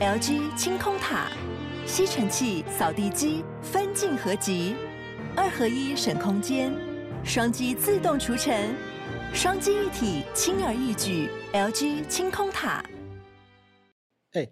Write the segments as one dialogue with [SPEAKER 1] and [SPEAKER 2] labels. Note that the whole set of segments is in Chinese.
[SPEAKER 1] LG 清空塔，吸尘器、扫地机分镜合集，二合一省空间，双击自动除尘，双击一体轻而易举。LG 清空塔。
[SPEAKER 2] 哎，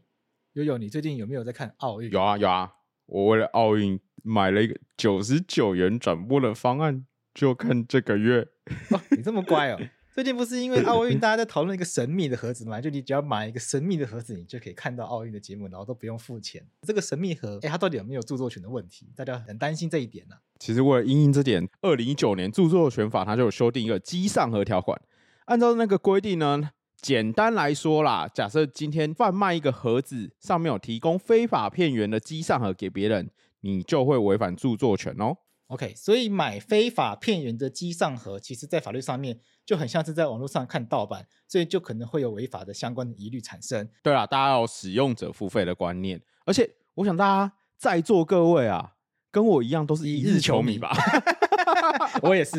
[SPEAKER 2] 悠悠，你最近有没有在看奥运？
[SPEAKER 3] 有啊有啊，我为了奥运买了一个九十九元转播的方案，就看这个月。
[SPEAKER 2] 哦，你这么乖哦。最近不是因为奥运，大家在讨论一个神秘的盒子嘛？就你只要买一个神秘的盒子，你就可以看到奥运的节目，然后都不用付钱。这个神秘盒，哎，它到底有没有著作权的问题？大家很担心这一点呢、啊。
[SPEAKER 3] 其实为了因应这点，二零一九年著作权法它就有修订一个机上盒条款。按照那个规定呢，简单来说啦，假设今天贩卖一个盒子，上面有提供非法片源的机上盒给别人，你就会违反著作权哦。
[SPEAKER 2] OK，所以买非法片源的机上盒，其实在法律上面就很像是在网络上看盗版，所以就可能会有违法的相关的疑虑产生。
[SPEAKER 3] 对啊，大家要有使用者付费的观念，而且我想大家在座各位啊，跟我一样都是一日球迷吧？
[SPEAKER 2] 我也是。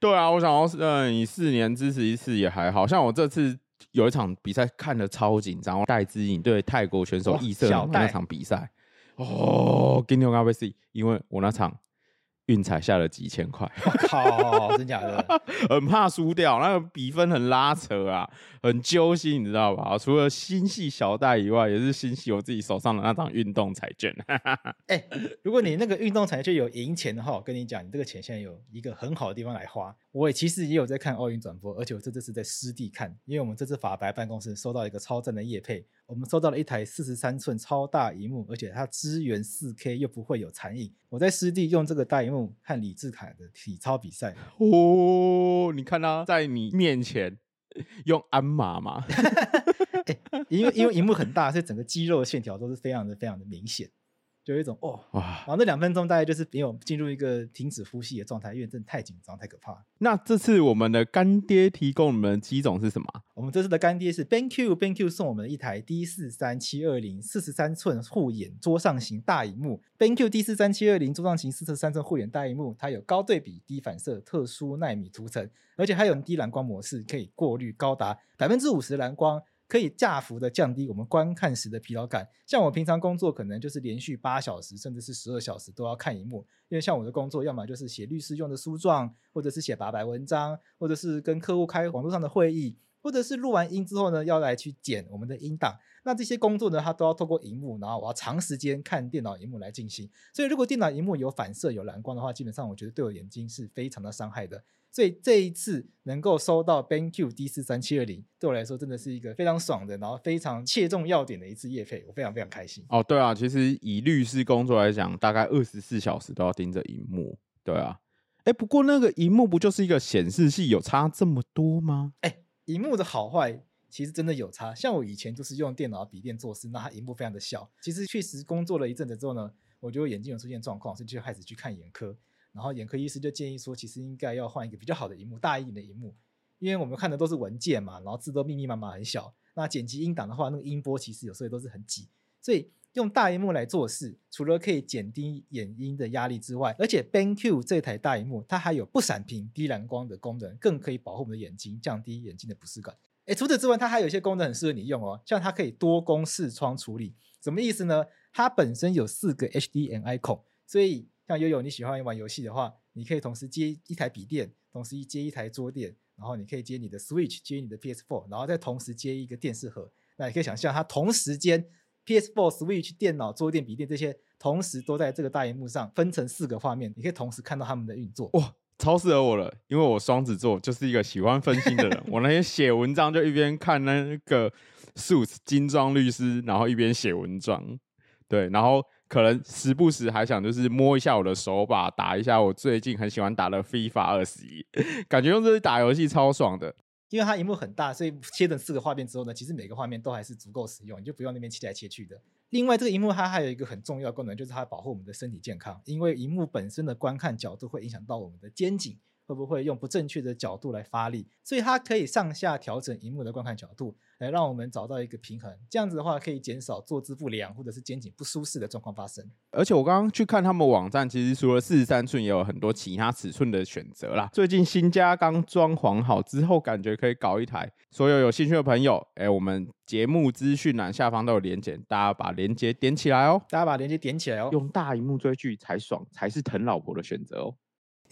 [SPEAKER 3] 对啊，我想要嗯，你四年支持一次也还好，像我这次有一场比赛看得超紧张，戴资颖对泰国选手易色的那场比赛。哦，给你讲个 ABC，因为我那场运彩下了几千块，
[SPEAKER 2] 我靠，真假的，
[SPEAKER 3] 很怕输掉，那个比分很拉扯啊，很揪心，你知道吧？除了心系小戴以外，也是心系我自己手上的那张运动彩券。
[SPEAKER 2] 哎、欸，如果你那个运动彩券有赢钱的话，我跟你讲，你这个钱现在有一个很好的地方来花。我也其实也有在看奥运转播，而且我这次是在湿地看，因为我们这次法白办公室收到一个超赞的夜配，我们收到了一台四十三寸超大荧幕，而且它支援四 K 又不会有残影。我在湿地用这个大荧幕看李志凯的体操比赛，
[SPEAKER 3] 哦，你看他在你面前用鞍马吗？
[SPEAKER 2] 欸、因为因为荧幕很大，所以整个肌肉的线条都是非常的非常的明显。就有一种哦哇，然后那两分钟大概就是没有进入一个停止呼吸的状态，因为真的太紧张太可怕。
[SPEAKER 3] 那这次我们的干爹提供我们的机种是什么？
[SPEAKER 2] 我们这次的干爹是 BenQ，BenQ 送我们一台 D 四三七二零四十三寸护眼桌上型大荧幕。BenQ D 四三七二零桌上型四十三寸护眼大荧幕，它有高对比、低反射、特殊纳米涂层，而且还有低蓝光模式，可以过滤高达百分之五十蓝光。可以大幅的降低我们观看时的疲劳感。像我平常工作，可能就是连续八小时，甚至是十二小时都要看荧幕。因为像我的工作，要么就是写律师用的书状，或者是写八百文章，或者是跟客户开网络上的会议，或者是录完音之后呢，要来去剪我们的音档。那这些工作呢，它都要透过荧幕，然后我要长时间看电脑荧幕来进行。所以如果电脑荧幕有反射、有蓝光的话，基本上我觉得对我眼睛是非常的伤害的。所以这一次能够收到 BenQ D 四三七二零，对我来说真的是一个非常爽的，然后非常切中要点的一次夜配，我非常非常开心。
[SPEAKER 3] 哦，对啊，其实以律师工作来讲，大概二十四小时都要盯着荧幕。对啊，哎，不过那个荧幕不就是一个显示器，有差这么多吗？
[SPEAKER 2] 哎，荧幕的好坏其实真的有差。像我以前就是用电脑笔电做事，那它荧幕非常的小。其实确实工作了一阵子之后呢，我觉得眼睛有出现状况，所以就开始去看眼科。然后眼科医师就建议说，其实应该要换一个比较好的荧幕，大一点的荧幕，因为我们看的都是文件嘛，然后字都密密麻麻很小。那剪辑音档的话，那个音波其实有时候都是很挤，所以用大荧幕来做事，除了可以减低眼睛的压力之外，而且 BenQ 这台大荧幕它还有不闪屏、低蓝光的功能，更可以保护我们的眼睛，降低眼睛的不适感。诶，除此之外，它还有一些功能很适合你用哦，像它可以多工视窗处理，什么意思呢？它本身有四个 HDMI 孔，所以像悠悠你喜欢玩游戏的话，你可以同时接一台笔电，同时接一台桌垫，然后你可以接你的 Switch，接你的 PS4，然后再同时接一个电视盒。那你可以想象，它同时间 PS4、Switch、电脑、桌垫、笔电这些，同时都在这个大荧幕上分成四个画面，你可以同时看到他们的运作。
[SPEAKER 3] 哇，超适合我了，因为我双子座就是一个喜欢分心的人。我那天写文章就一边看那个 Suits 精装律师，然后一边写文章。对，然后。可能时不时还想就是摸一下我的手把，打一下我最近很喜欢打的 FIFA 二十一，感觉用这打游戏超爽的。
[SPEAKER 2] 因为它荧幕很大，所以切成四个画面之后呢，其实每个画面都还是足够使用，你就不用那边切来切去的。另外，这个荧幕它还有一个很重要的功能，就是它保护我们的身体健康。因为荧幕本身的观看角度会影响到我们的肩颈，会不会用不正确的角度来发力，所以它可以上下调整荧幕的观看角度。来让我们找到一个平衡。这样子的话，可以减少坐姿不良或者是肩颈不舒适的状况发生。
[SPEAKER 3] 而且我刚刚去看他们网站，其实除了四十三寸，也有很多其他尺寸的选择啦。最近新家刚装潢好之后，感觉可以搞一台。所有有兴趣的朋友，哎、欸，我们节目资讯栏下方都有连结，大家把连结点起来哦。
[SPEAKER 2] 大家把连结点起来哦。
[SPEAKER 3] 用大荧幕追剧才爽，才是疼老婆的选择哦。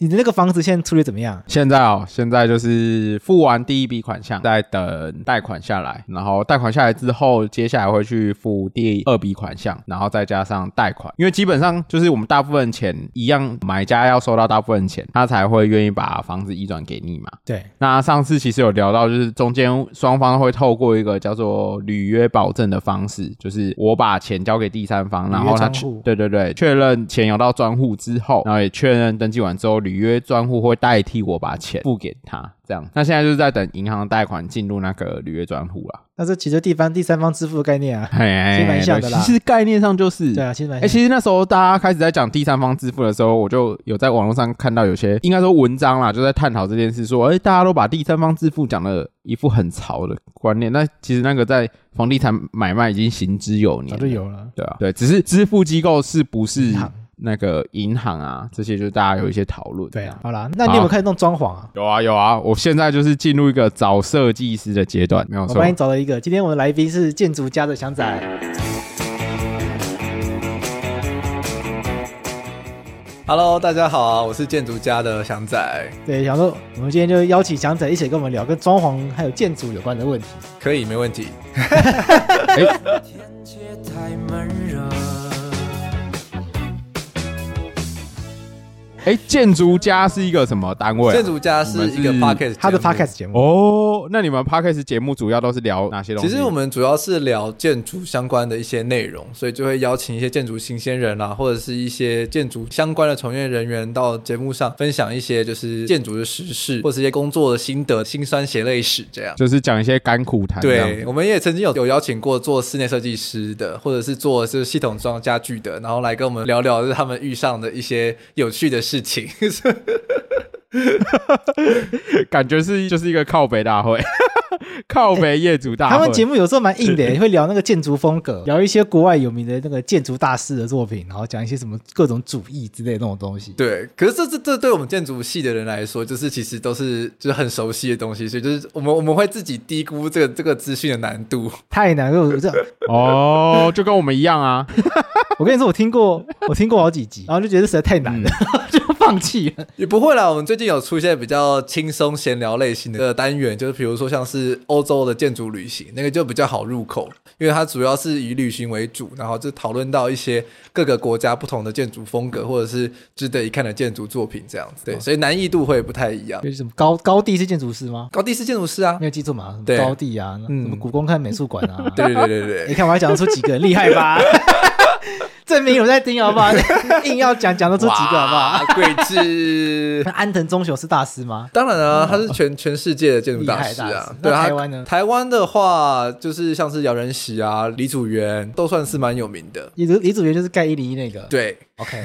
[SPEAKER 2] 你的那个房子现在处理怎么样？
[SPEAKER 3] 现在哦，现在就是付完第一笔款项，在等贷款下来，然后贷款下来之后，接下来会去付第二笔款项，然后再加上贷款，因为基本上就是我们大部分钱一样，买家要收到大部分钱，他才会愿意把房子移转给你嘛。
[SPEAKER 2] 对。那
[SPEAKER 3] 上次其实有聊到，就是中间双方会透过一个叫做履约保证的方式，就是我把钱交给第三方，然后他对对对，确认钱有到专户之后，然后也确认登记完之后。履约专户会代替我把钱付给他，这样。那现在就是在等银行贷款进入那个履约专户了。
[SPEAKER 2] 那这其实地方第三方支付的概念啊，其实蛮像的啦。
[SPEAKER 3] 其实概念上就是
[SPEAKER 2] 对啊，其实蛮。
[SPEAKER 3] 哎，其实那时候大家开始在讲第三方支付的时候，我就有在网络上看到有些应该说文章啦，就在探讨这件事，说哎，大家都把第三方支付讲了一副很潮的观念。那其实那个在房地产买卖已经行之有年，
[SPEAKER 2] 早就有了。
[SPEAKER 3] 对啊，对，只是支付机构是不是？那个银行啊，这些就是大家有一些讨论。
[SPEAKER 2] 对啊，好啦，那你有没有开始弄装潢啊？
[SPEAKER 3] 有啊有啊，我现在就是进入一个找设计师的阶段，没有错。
[SPEAKER 2] 我帮你找了一个，今天我的来宾是建筑家的祥仔。
[SPEAKER 4] Hello，大家好啊，我是建筑家的祥仔。
[SPEAKER 2] 对，想说我们今天就邀请祥仔一起跟我们聊跟装潢还有建筑有关的问题。
[SPEAKER 4] 可以，没问题。
[SPEAKER 3] 哎，建筑家是一个什么单位？
[SPEAKER 4] 建筑家是一个 podcast，
[SPEAKER 2] 他的 podcast 节目
[SPEAKER 3] 哦。那你们 podcast 节目主要都是聊哪些东西？
[SPEAKER 4] 其实我们主要是聊建筑相关的一些内容，所以就会邀请一些建筑新鲜人啊，或者是一些建筑相关的从业人员到节目上分享一些就是建筑的时事，或者是一些工作的心得、辛酸血泪史这样。
[SPEAKER 3] 就是讲一些甘苦谈。
[SPEAKER 4] 对，我们也曾经有有邀请过做室内设计师的，或者是做就是系统装家具的，然后来跟我们聊聊就是他们遇上的一些有趣的事。事情，
[SPEAKER 3] 感觉是就是一个靠北大会。靠北业主大会，
[SPEAKER 2] 他们节目有时候蛮硬的，会聊那个建筑风格，聊一些国外有名的那个建筑大师的作品，然后讲一些什么各种主义之类的那种东西。
[SPEAKER 4] 对，可是这这这对我们建筑系的人来说，就是其实都是就是很熟悉的东西，所以就是我们我们会自己低估这个这个资讯的难度，
[SPEAKER 2] 太难了。这样
[SPEAKER 3] 哦，就跟我们一样啊。
[SPEAKER 2] 我跟你说，我听过，我听过好几集，然后就觉得实在太难了，嗯、就放弃了。
[SPEAKER 4] 也不会啦，我们最近有出现比较轻松闲聊类型的单元，就是比如说像是。欧洲的建筑旅行，那个就比较好入口，因为它主要是以旅行为主，然后就讨论到一些各个国家不同的建筑风格，或者是值得一看的建筑作品这样子。对，所以难易度会不太一样。
[SPEAKER 2] 就是什么高高地是建筑师吗？
[SPEAKER 4] 高地是建筑师啊，
[SPEAKER 2] 没有记错嘛？对，高地啊，什么故宫看美术馆啊？
[SPEAKER 4] 对对对对对，
[SPEAKER 2] 你看我还讲得出几个，厉害吧？证明有在听好不好？硬要讲讲得出几个好不好？
[SPEAKER 4] 贵志
[SPEAKER 2] 安藤忠雄是大师吗？
[SPEAKER 4] 当然啊，他是全全世界的建筑大师啊。对啊，台湾呢？台湾的话，就是像是姚仁喜啊、李祖原，都算是蛮有名的。
[SPEAKER 2] 李祖李祖原就是盖一零一那个。
[SPEAKER 4] 对
[SPEAKER 2] ，OK。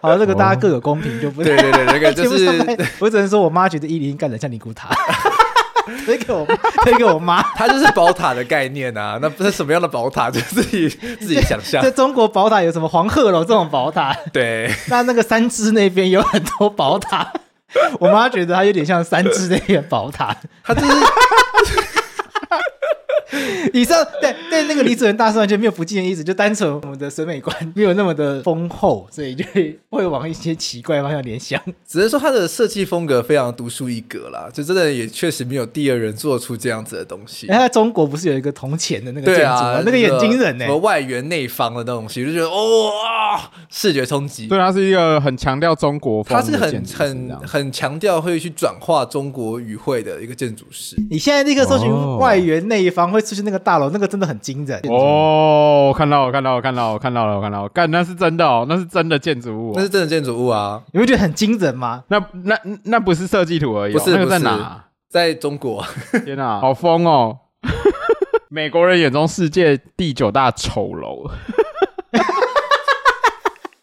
[SPEAKER 2] 好，这个大家各有公平，就不
[SPEAKER 4] 对对对，那个就是
[SPEAKER 2] 我只能说我妈觉得一零一盖的像尼古塔。推给我，推给我妈。
[SPEAKER 4] 它就是宝塔的概念啊，那不是什么样的宝塔，就自己自己想象。
[SPEAKER 2] 在中国宝塔有什么黄鹤楼这种宝塔？
[SPEAKER 4] 对，
[SPEAKER 2] 那那个三芝那边有很多宝塔，我妈觉得它有点像三芝那边宝塔，它就是。以上对对，那个李主任大师完全没有不敬的意思，就单纯我们的审美观没有那么的丰厚，所以就会往一些奇怪方向联想。
[SPEAKER 4] 只是说他的设计风格非常独树一格啦，就真的也确实没有第二人做出这样子的东西。
[SPEAKER 2] 哎，在中国不是有一个铜钱的那个建筑吗？啊、那个眼睛人呢，
[SPEAKER 4] 什么外圆内方的那种东西，就觉得哇，视觉冲击。
[SPEAKER 3] 对，它是一个很强调中国风，
[SPEAKER 4] 它是很很很强调会去转化中国语汇的一个建筑师。
[SPEAKER 2] 你现在立刻搜寻外圆内方会出现那个大楼，那个真的很惊人
[SPEAKER 3] 哦！我看到，我看到，我看到，我看到了，我看到了，干，那是真的哦，那是真的建筑物，
[SPEAKER 4] 那是真的建筑物啊！
[SPEAKER 2] 你会觉得很惊人吗？
[SPEAKER 3] 那那那不是设计图而已，
[SPEAKER 4] 不是，
[SPEAKER 3] 那个在哪？
[SPEAKER 4] 在中国。
[SPEAKER 3] 天哪，好疯哦！美国人眼中世界第九大丑楼。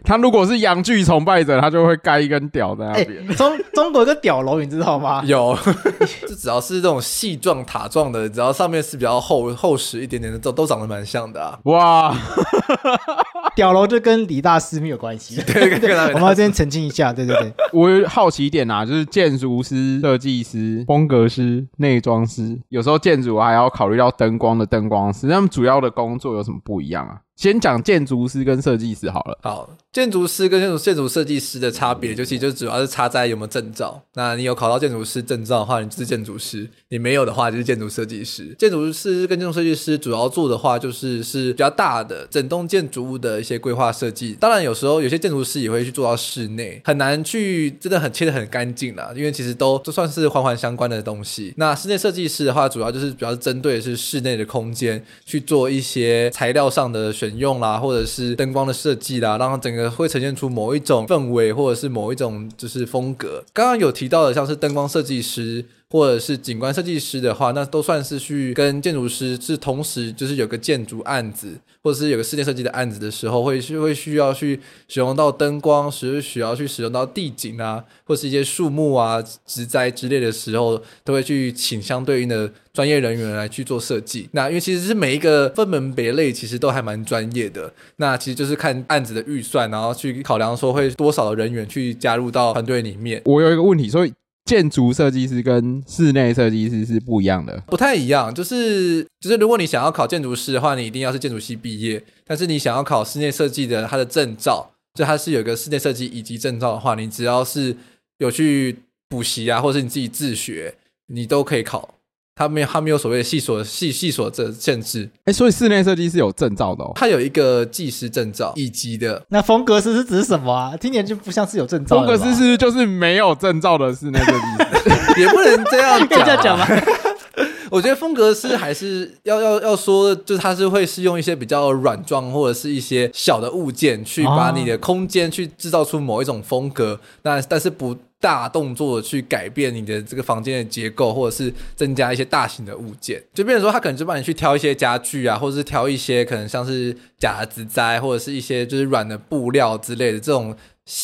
[SPEAKER 3] 他如果是阳具崇拜者，他就会盖一根屌在那
[SPEAKER 2] 哎、
[SPEAKER 3] 边。
[SPEAKER 2] 中中国有个屌楼，你知道吗？
[SPEAKER 4] 有，就只要是这种细状塔状的，只要上面是比较厚厚实一点点的，都都长得蛮像的啊。
[SPEAKER 3] 哇，
[SPEAKER 2] 屌楼就跟李大师没有关系。
[SPEAKER 4] 对，跟他
[SPEAKER 2] 我们要先澄清一下，对对对。
[SPEAKER 3] 我有好奇一点啊，就是建筑师、设计师、风格师、内装师，有时候建筑还要考虑到灯光的灯光师，他们主要的工作有什么不一样啊？先讲建筑师跟设计师好了。
[SPEAKER 4] 好，建筑师跟建筑建筑设计师的差别，就其实就主要是差在有没有证照。那你有考到建筑师证照的话，你就是建筑师；你没有的话，就是建筑设计师。建筑师跟建筑设计师主要做的话，就是是比较大的整栋建筑物的一些规划设计。当然，有时候有些建筑师也会去做到室内，很难去真的很切的很干净啦，因为其实都都算是环环相关的东西。那室内设计师的话，主要就是主要是针对的是室内的空间去做一些材料上的选用啦，或者是灯光的设计啦，让它整个会呈现出某一种氛围，或者是某一种就是风格。刚刚有提到的，像是灯光设计师或者是景观设计师的话，那都算是去跟建筑师是同时就是有个建筑案子，或者是有个室内设计的案子的时候，会会需要去使用到灯光，是需要去使用到地景啊，或是一些树木啊、植栽之类的时候，都会去请相对应的专业人员来去做设计。那因为其实是每一个分门别类，其实都还蛮专业的。那其实就是看案子的预算，然后去考量说会多少的人员去加入到团队里面。
[SPEAKER 3] 我有一个问题，所以建筑设计师跟室内设计师是不一样的。
[SPEAKER 4] 不太一样，就是就是，如果你想要考建筑师的话，你一定要是建筑系毕业；但是你想要考室内设计的，它的证照，就它是有一个室内设计以及证照的话，你只要是有去补习啊，或者是你自己自学，你都可以考。它没有，他没有所谓的系所系系所这限制。
[SPEAKER 3] 哎，所以室内设计是有证照的哦。
[SPEAKER 4] 它有一个技师证照，一级的。
[SPEAKER 2] 那风格师是指什么啊？听起来就不像是有证照。
[SPEAKER 3] 风格师是不是就是没有证照的室内设计师？
[SPEAKER 4] 也不能这样讲，
[SPEAKER 2] 可以这样讲吧？
[SPEAKER 4] 我觉得风格师还是要要要说，就是他是会是用一些比较软装或者是一些小的物件去把你的空间去制造出某一种风格，那但是不大动作的去改变你的这个房间的结构，或者是增加一些大型的物件，就变成说他可能就帮你去挑一些家具啊，或者是挑一些可能像是假的植栽，或者是一些就是软的布料之类的这种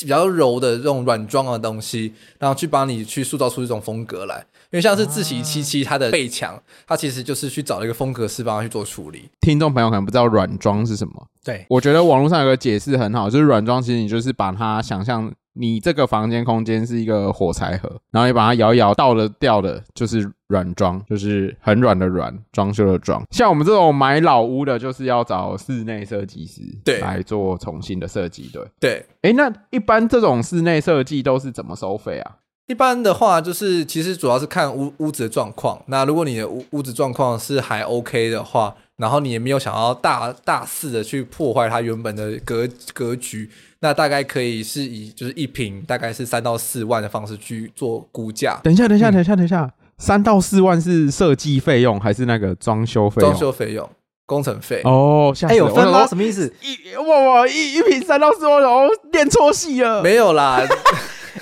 [SPEAKER 4] 比较柔的这种软装的东西，然后去帮你去塑造出这种风格来。因为像是自喜七七，它的背墙，它其实就是去找了一个风格师帮他去做处理。
[SPEAKER 3] 听众朋友可能不知道软装是什么，
[SPEAKER 2] 对，
[SPEAKER 3] 我觉得网络上有个解释很好，就是软装其实你就是把它想象你这个房间空间是一个火柴盒，然后你把它摇一摇，倒了掉的，就是软装，就是很软的软，装修的装。像我们这种买老屋的，就是要找室内设计师
[SPEAKER 4] 对
[SPEAKER 3] 来做重新的设计，对
[SPEAKER 4] 对。
[SPEAKER 3] 哎，那一般这种室内设计都是怎么收费啊？
[SPEAKER 4] 一般的话，就是其实主要是看屋屋子的状况。那如果你的屋屋子状况是还 OK 的话，然后你也没有想要大大肆的去破坏它原本的格格局，那大概可以是以就是一平大概是三到四万的方式去做估价。
[SPEAKER 3] 等一下，等一下，等一下，等一下，三到四万是设计费用还是那个装修费用？
[SPEAKER 4] 装修费用、工程费。
[SPEAKER 3] 哦，哎，
[SPEAKER 2] 有分吗？什么意思？
[SPEAKER 3] 一哇哇一一坪三到四万，哦，念错戏了。
[SPEAKER 4] 没有啦。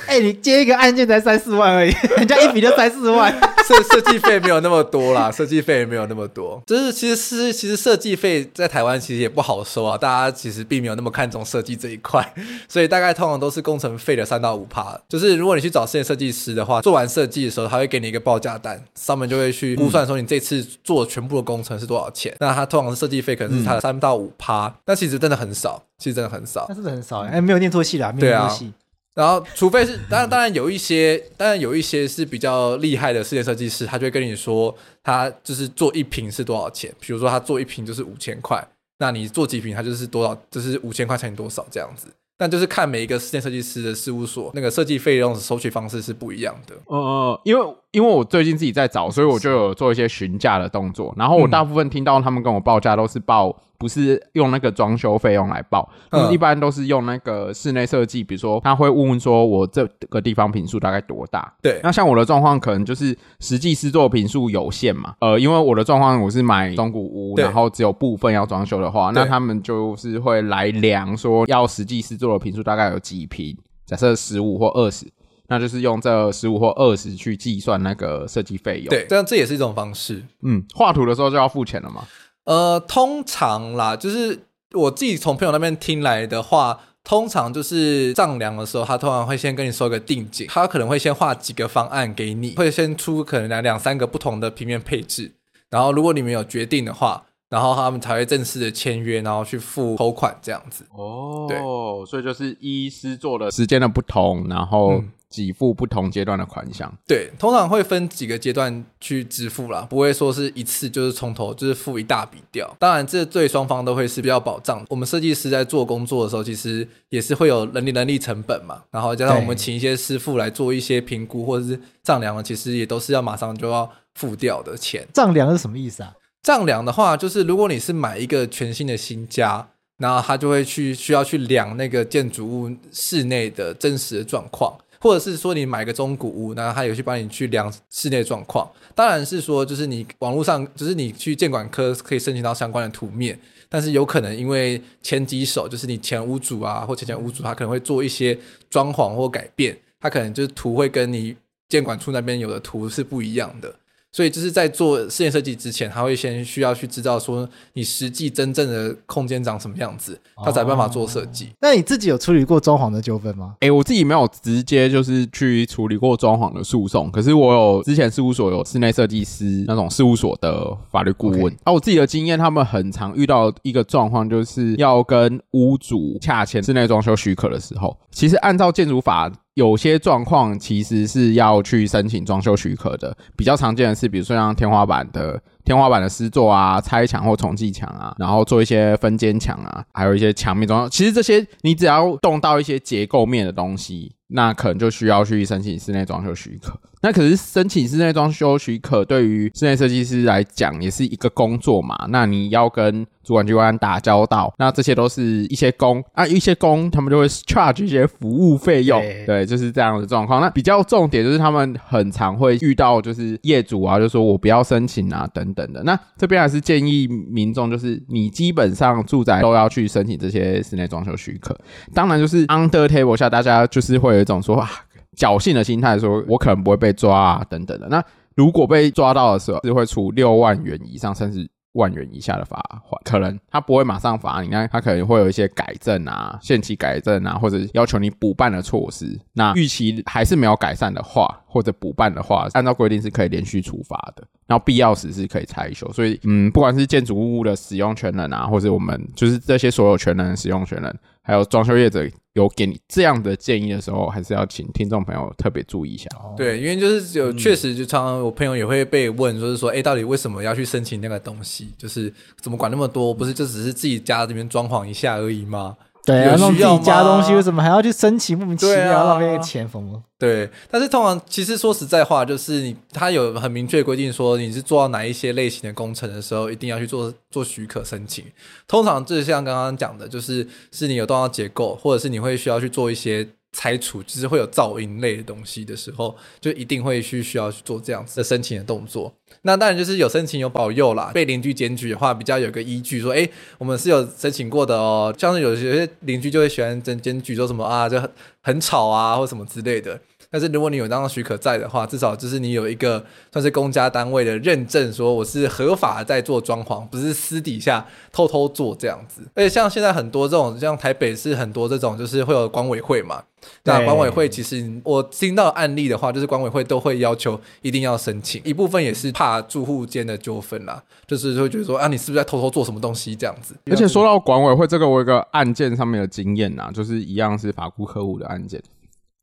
[SPEAKER 2] 哎、欸，你接一个案件才三四万而已，人家一笔就三四万，
[SPEAKER 4] 设设计费没有那么多啦，设计费也没有那么多。就是其实是其实设计费在台湾其实也不好收啊，大家其实并没有那么看重设计这一块，所以大概通常都是工程费的三到五趴。就是如果你去找室内设计师的话，做完设计的时候，他会给你一个报价单，上面就会去估算说你这次做全部的工程是多少钱。嗯、那他通常设计费可能是他的三到五趴，那其实真的很少，其实真的很少，
[SPEAKER 2] 那真的很少哎、欸，没有念错戏啦，没有念错戏。
[SPEAKER 4] 然后，除非是当然，当然有一些，当然有一些是比较厉害的室内设计师，他就会跟你说，他就是做一瓶是多少钱。比如说，他做一瓶就是五千块，那你做几瓶，他就是多少，就是五千块乘以多少这样子。但就是看每一个室内设计师的事务所那个设计费用的收取方式是不一样的。
[SPEAKER 3] 呃呃，因为因为我最近自己在找，所以我就有做一些询价的动作。然后我大部分听到他们跟我报价都是报。不是用那个装修费用来报，嗯，一般都是用那个室内设计，比如说他会问问说，我这个地方坪数大概多大？
[SPEAKER 4] 对，
[SPEAKER 3] 那像我的状况可能就是实际施作坪数有限嘛，呃，因为我的状况我是买中古屋，然后只有部分要装修的话，那他们就是会来量说要实际施作的坪数大概有几坪，假设十五或二十，那就是用这十五或二十去计算那个设计费用。
[SPEAKER 4] 对，这样这也是一种方式。
[SPEAKER 3] 嗯，画图的时候就要付钱了吗？
[SPEAKER 4] 呃，通常啦，就是我自己从朋友那边听来的话，通常就是丈量的时候，他通常会先跟你收个定金，他可能会先画几个方案给你，会先出可能两两三个不同的平面配置，然后如果你们有决定的话，然后他们才会正式的签约，然后去付头款这样子。
[SPEAKER 3] 哦，
[SPEAKER 4] 对，
[SPEAKER 3] 所以就是依师做的时间的不同，然后。嗯给付不同阶段的款项，
[SPEAKER 4] 对，通常会分几个阶段去支付啦，不会说是一次就是从头就是付一大笔掉。当然，这对双方都会是比较保障。我们设计师在做工作的时候，其实也是会有人力人力成本嘛，然后加上我们请一些师傅来做一些评估或者是丈量的，其实也都是要马上就要付掉的钱。
[SPEAKER 2] 丈量是什么意思啊？
[SPEAKER 4] 丈量的话，就是如果你是买一个全新的新家，然后他就会去需要去量那个建筑物室内的真实的状况。或者是说你买个中古屋，那他有去帮你去量室内状况。当然是说，就是你网络上，就是你去建管科可以申请到相关的图面，但是有可能因为前几手，就是你前屋主啊或前前屋主，他可能会做一些装潢或改变，他可能就是图会跟你监管处那边有的图是不一样的。所以就是在做室内设计之前，他会先需要去知道说你实际真正的空间长什么样子，他才有办法做设计。
[SPEAKER 2] 那你自己有处理过装潢的纠纷吗？
[SPEAKER 3] 哎，我自己没有直接就是去处理过装潢的诉讼，可是我有之前事务所有室内设计师那种事务所的法律顾问。啊，我自己的经验，他们很常遇到一个状况，就是要跟屋主洽签室内装修许可的时候，其实按照建筑法。有些状况其实是要去申请装修许可的，比较常见的是，比如说像天花板的天花板的施作啊、拆墙或重砌墙啊，然后做一些分间墙啊，还有一些墙面装修。其实这些你只要动到一些结构面的东西，那可能就需要去申请室内装修许可。那可是申请室内装修许可，对于室内设计师来讲也是一个工作嘛。那你要跟主管机关打交道，那这些都是一些工啊，一些工他们就会 charge 一些服务费用，对，对，就是这样的状况。那比较重点就是他们很常会遇到，就是业主啊，就说我不要申请啊，等等的。那这边还是建议民众，就是你基本上住宅都要去申请这些室内装修许可。当然，就是 under table 下，大家就是会有一种说啊。侥幸的心态，说我可能不会被抓啊，等等的。那如果被抓到的时候，是会处六万元以上甚至万元以下的罚款。可能他不会马上罚你，那他可能会有一些改正啊、限期改正啊，或者要求你补办的措施。那逾期还是没有改善的话，或者补办的话，按照规定是可以连续处罚的。然后必要时是可以拆修。所以，嗯，不管是建筑物的使用权人啊，或者我们就是这些所有权人、使用权人。还有装修业者有给你这样的建议的时候，还是要请听众朋友特别注意一下。
[SPEAKER 4] 对，因为就是有确实，就常常我朋友也会被问，就是说，哎，到底为什么要去申请那个东西？就是怎么管那么多？不是就只是自己家这边装潢一下而已吗？
[SPEAKER 2] 对啊，弄自己家东西为什么还要去申请？莫名其妙浪费钱，疯了。
[SPEAKER 4] 对，但是通常其实说实在话，就是你他有很明确规定说，你是做到哪一些类型的工程的时候，一定要去做做许可申请。通常就是像刚刚讲的，就是是你有动到结构，或者是你会需要去做一些。拆除就是会有噪音类的东西的时候，就一定会去需要去做这样子的申请的动作。那当然就是有申请有保佑啦。被邻居检举的话，比较有个依据，说，哎，我们是有申请过的哦。像是有些邻居就会喜欢检检举，说什么啊，就很很吵啊，或什么之类的。但是如果你有当许可在的话，至少就是你有一个算是公家单位的认证，说我是合法在做装潢，不是私底下偷偷做这样子。而且像现在很多这种，像台北市很多这种，就是会有管委会嘛。那管委会其实我听到案例的话，就是管委会都会要求一定要申请，一部分也是怕住户间的纠纷啦，就是会觉得说啊，你是不是在偷偷做什么东西这样子。
[SPEAKER 3] 而且说到管委会这个，我有一个案件上面的经验呐，就是一样是法顾客户的案件。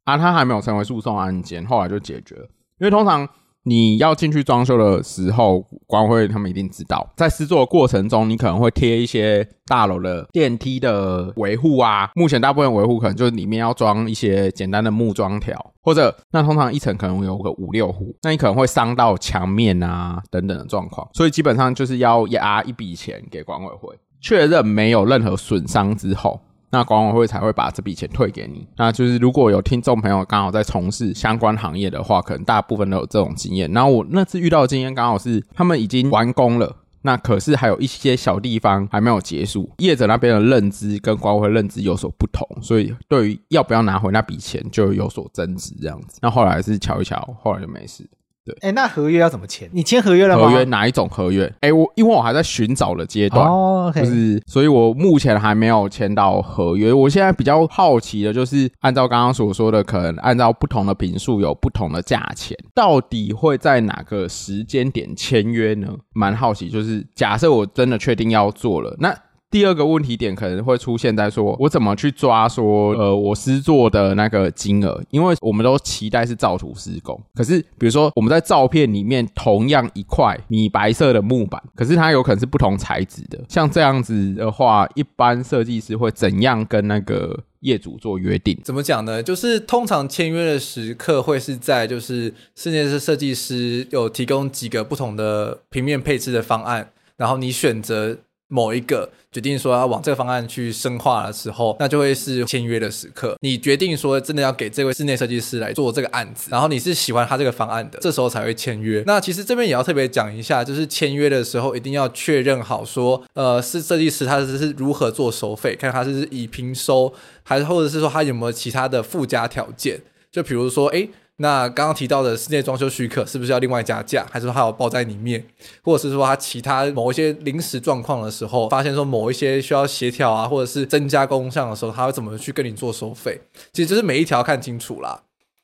[SPEAKER 3] 啊，他还没有成为诉讼案件，后来就解决了。因为通常你要进去装修的时候，管委会他们一定知道，在施作的过程中，你可能会贴一些大楼的电梯的维护啊。目前大部分维护可能就是里面要装一些简单的木桩条，或者那通常一层可能有个五六户，那你可能会伤到墙面啊等等的状况，所以基本上就是要压一笔钱给管委会，确认没有任何损伤之后。那管委会才会把这笔钱退给你。那就是如果有听众朋友刚好在从事相关行业的话，可能大部分都有这种经验。然后我那次遇到的经验刚好是他们已经完工了，那可是还有一些小地方还没有结束，业者那边的认知跟管委会认知有所不同，所以对于要不要拿回那笔钱就有所争执这样子。那后来是瞧一瞧，后来就没事。对，
[SPEAKER 2] 哎，那合约要怎么签？你签合约了吗？
[SPEAKER 3] 合约哪一种合约？哎，我因为我还在寻找的阶段，
[SPEAKER 2] 哦，
[SPEAKER 3] 就是，所以我目前还没有签到合约。我现在比较好奇的就是，按照刚刚所说的，可能按照不同的频数有不同的价钱，到底会在哪个时间点签约呢？蛮好奇，就是假设我真的确定要做了，那。第二个问题点可能会出现在说，我怎么去抓说，呃，我施作的那个金额？因为我们都期待是照图施工，可是比如说我们在照片里面同样一块米白色的木板，可是它有可能是不同材质的。像这样子的话，一般设计师会怎样跟那个业主做约定？
[SPEAKER 4] 怎么讲呢？就是通常签约的时刻会是在就是室内设计师有提供几个不同的平面配置的方案，然后你选择。某一个决定说要往这个方案去深化的时候，那就会是签约的时刻。你决定说真的要给这位室内设计师来做这个案子，然后你是喜欢他这个方案的，这时候才会签约。那其实这边也要特别讲一下，就是签约的时候一定要确认好说，呃，是设计师他是是如何做收费，看他是以平收，还是或者是说他有没有其他的附加条件，就比如说，诶。那刚刚提到的室内装修许可是不是要另外加价，还是说它有包在里面，或者是说它其他某一些临时状况的时候，发现说某一些需要协调啊，或者是增加工项的时候，他会怎么去跟你做收费？其实就是每一条看清楚啦。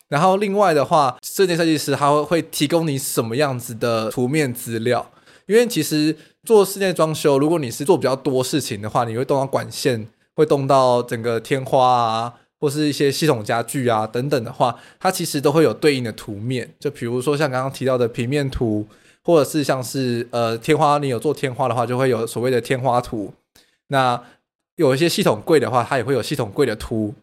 [SPEAKER 4] 然后另外的话，室内设计师他会会提供你什么样子的图面资料？因为其实做室内装修，如果你是做比较多事情的话，你会动到管线，会动到整个天花啊。或是一些系统家具啊等等的话，它其实都会有对应的图面。就比如说像刚刚提到的平面图，或者是像是呃天花，你有做天花的话，就会有所谓的天花图。那有一些系统柜的话，它也会有系统柜的图。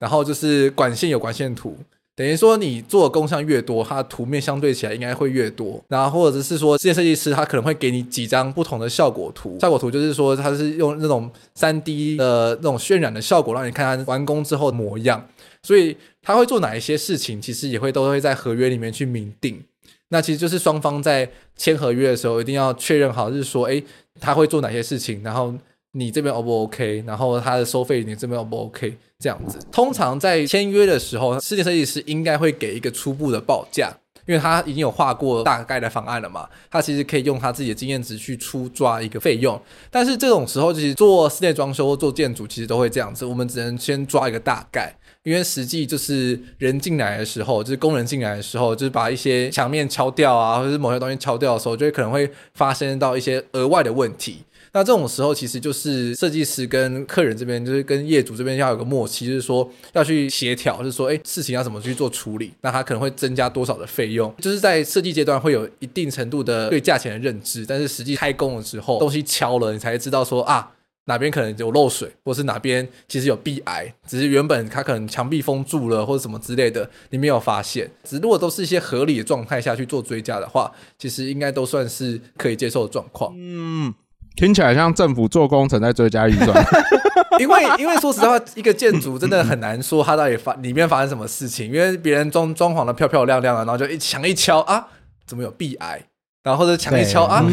[SPEAKER 4] 然后就是管线有管线图。等于说，你做的工项越多，它的图面相对起来应该会越多。然后或者是说，室内设计师他可能会给你几张不同的效果图。效果图就是说，它是用那种三 D 的那种渲染的效果，让你看它完工之后的模样。所以他会做哪一些事情，其实也会都会在合约里面去明定。那其实就是双方在签合约的时候，一定要确认好，就是说，哎，他会做哪些事情，然后。你这边 O 不 OK？然后他的收费你这边 O 不 OK？这样子，通常在签约的时候，室内设计师应该会给一个初步的报价，因为他已经有画过大概的方案了嘛，他其实可以用他自己的经验值去出抓一个费用。但是这种时候，其实做室内装修或做建筑，其实都会这样子，我们只能先抓一个大概，因为实际就是人进来的时候，就是工人进来的时候，就是把一些墙面敲掉啊，或者是某些东西敲掉的时候，就会可能会发生到一些额外的问题。那这种时候，其实就是设计师跟客人这边，就是跟业主这边要有个默契，就是说要去协调，就是说，哎，事情要怎么去做处理？那他可能会增加多少的费用？就是在设计阶段会有一定程度的对价钱的认知，但是实际开工的时候，东西敲了，你才知道说啊，哪边可能有漏水，或是哪边其实有壁癌，只是原本它可能墙壁封住了，或者什么之类的，你没有发现。只如果都是一些合理的状态下去做追加的话，其实应该都算是可以接受的状况。
[SPEAKER 3] 嗯。听起来像政府做工程在追加预算，
[SPEAKER 4] 因为因为说实话，一个建筑真的很难说它到底发里面发生什么事情，因为别人装装潢的漂漂亮亮的，然后就一墙一敲啊，怎么有壁癌？然后或者墙一敲啊，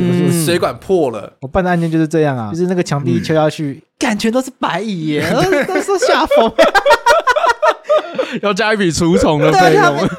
[SPEAKER 4] 水管破了。
[SPEAKER 2] 我办的案件就是这样啊，就是那个墙壁敲下去，感觉都是白蚁耶，都是下风。
[SPEAKER 3] 要加一笔除虫的费用。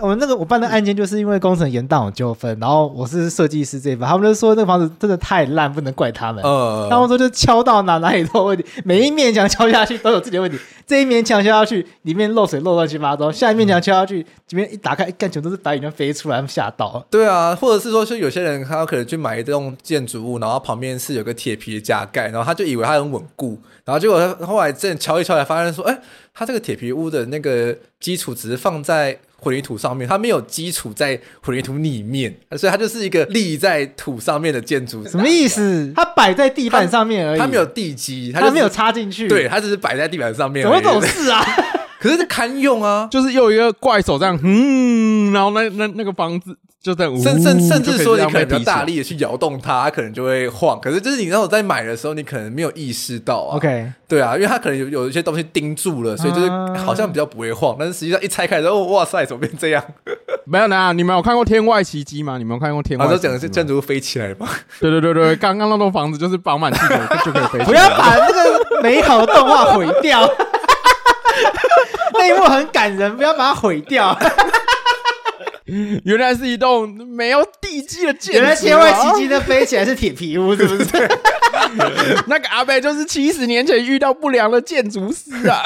[SPEAKER 2] 我们那个我办的案件，就是因为工程延宕有纠纷，然后我是设计师这一方，他们就说那个房子真的太烂，不能怪他们。呃，他们说就敲到哪哪里都有问题，每一面墙敲下去都有自己的问题。这一面墙敲下去，里面漏水漏乱七八糟；下一面墙敲下去，里面一打开，干全都是白蚁，飞出来，吓到。
[SPEAKER 4] 对啊，或者是说，是有些人他可能去买一栋建筑物，然后旁边是有个铁皮的加盖，然后他就以为它很稳固，然后结果他后来这敲一敲，才发现说，哎。它这个铁皮屋的那个基础只是放在混凝土上面，它没有基础在混凝土里面，所以它就是一个立在土上面的建筑。
[SPEAKER 2] 什么意思？它摆在地板上面而已，
[SPEAKER 4] 它，它没有地基，它，
[SPEAKER 2] 就是，它没有插进去。
[SPEAKER 4] 对，它只是摆在地板上面。
[SPEAKER 2] 怎么回事啊？
[SPEAKER 4] 可是堪用啊，
[SPEAKER 3] 就是又一个怪手这样，嗯，然后那那那个房子。就在
[SPEAKER 4] 甚甚甚至说，你可能比较大力的去摇动它，它可能就会晃。可是就是你那种在买的时候，你可能没有意识到啊。
[SPEAKER 2] OK，
[SPEAKER 4] 对啊，因为它可能有有一些东西钉住了，所以就是好像比较不会晃。但是实际上一拆开之后，哇塞，怎么变这样？
[SPEAKER 3] 没有呢，你们有看过《天外奇迹》吗？你们有看过《天外》？
[SPEAKER 4] 我讲的是建筑物飞起来吗？
[SPEAKER 3] 对对对对，刚刚那栋房子就是绑满气球就可以飞起来。
[SPEAKER 2] 不要把那个美好的动画毁掉，那一幕很感人，不要把它毁掉。
[SPEAKER 3] 原来是一栋没有地基的建筑、啊。
[SPEAKER 2] 原来天外奇迹的飞起来是铁皮屋，是不是？
[SPEAKER 3] 那个阿贝就是七十年前遇到不良的建筑师啊。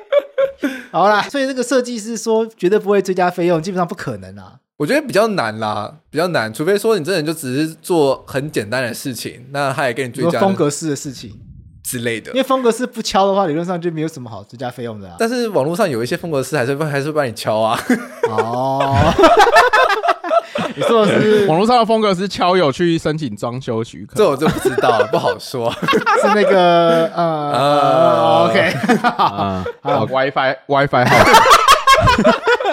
[SPEAKER 2] 好啦，所以这个设计师说绝对不会追加费用，基本上不可能啊。
[SPEAKER 4] 我觉得比较难啦，比较难，除非说你真的就只是做很简单的事情，那他也给你追加
[SPEAKER 2] 风格式的事情
[SPEAKER 4] 之类的。
[SPEAKER 2] 因为风格师不敲的话，理论上就没有什么好追加费用的啊。
[SPEAKER 4] 但是网络上有一些风格师还是会还是会帮你敲啊。
[SPEAKER 2] 哦。你说的是
[SPEAKER 3] 网络上的风格是敲友去申请装修许可，
[SPEAKER 4] 这我就不知道了，不好说。
[SPEAKER 2] 是那个呃、uh, OK，
[SPEAKER 3] 好，WiFi WiFi 号。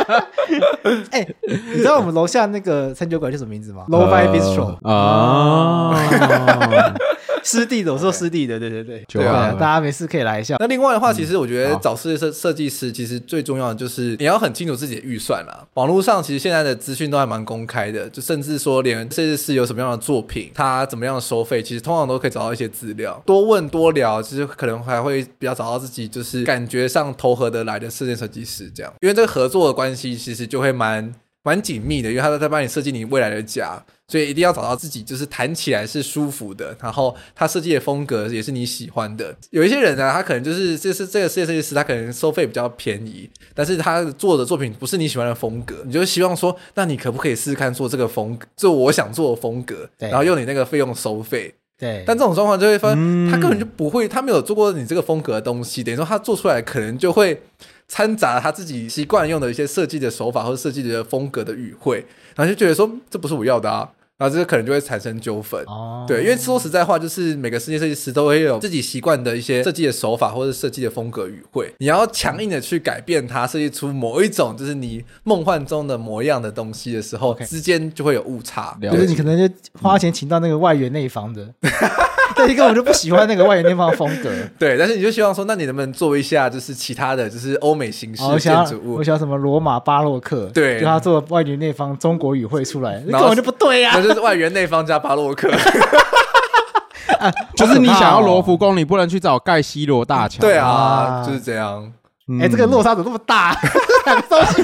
[SPEAKER 2] 哎、欸，你知道我们楼下那个餐酒馆叫什么名字吗？Lo-Fi Bistro
[SPEAKER 3] 啊。
[SPEAKER 2] 湿地的，我说湿地的，对对对，
[SPEAKER 4] 对啊，
[SPEAKER 2] 大家没事可以来一下。
[SPEAKER 4] 那另外的话，其实我觉得找设设设计师，其实最重要的就是你要很清楚自己的预算啦。网络上其实现在的资讯都还蛮公开的，就甚至说连设计师有什么样的作品，他怎么样的收费，其实通常都可以找到一些资料。多问多聊，其实可能还会比较找到自己就是感觉上投合得来的室内设计师这样。因为这个合作的关系，其实就会蛮蛮紧密的，因为他都在帮你设计你未来的家。所以一定要找到自己就是弹起来是舒服的，然后他设计的风格也是你喜欢的。有一些人呢，他可能就是这是这个世界设计师，他可能收费比较便宜，但是他做的作品不是你喜欢的风格，你就希望说，那你可不可以试试看做这个风格，做我想做的风格，然后用你那个费用收费。
[SPEAKER 2] 对。
[SPEAKER 4] 但这种状况就会发现，他根本就不会，他没有做过你这个风格的东西，等于说他做出来可能就会掺杂他自己习惯用的一些设计的手法或者设计的风格的语汇，然后就觉得说，这不是我要的啊。然后这个可能就会产生纠纷，哦，对，因为说实在话，就是每个室内设计师都会有自己习惯的一些设计的手法或者设计的风格语汇，你要强硬的去改变它，设计出某一种就是你梦幻中的模样的东西的时候，之间就会有误差，
[SPEAKER 2] 就是你可能就花钱请到那个外援内方的。嗯 对，一个我就不喜欢那个外圆内方的风格。
[SPEAKER 4] 对，但是你就希望说，那你能不能做一下，就是其他的就是欧美形式建筑物？
[SPEAKER 2] 我想要什么罗马巴洛克？
[SPEAKER 4] 对，
[SPEAKER 2] 就他做外圆内方中国语汇出来，那根本就不对呀、啊。
[SPEAKER 4] 那就是外圆内方加巴洛克。
[SPEAKER 3] 啊、就是你想要罗浮宫，你不能去找盖西罗大桥。
[SPEAKER 4] 对啊，就是这样。
[SPEAKER 2] 哎、欸，这个落差怎么那么大？两个东西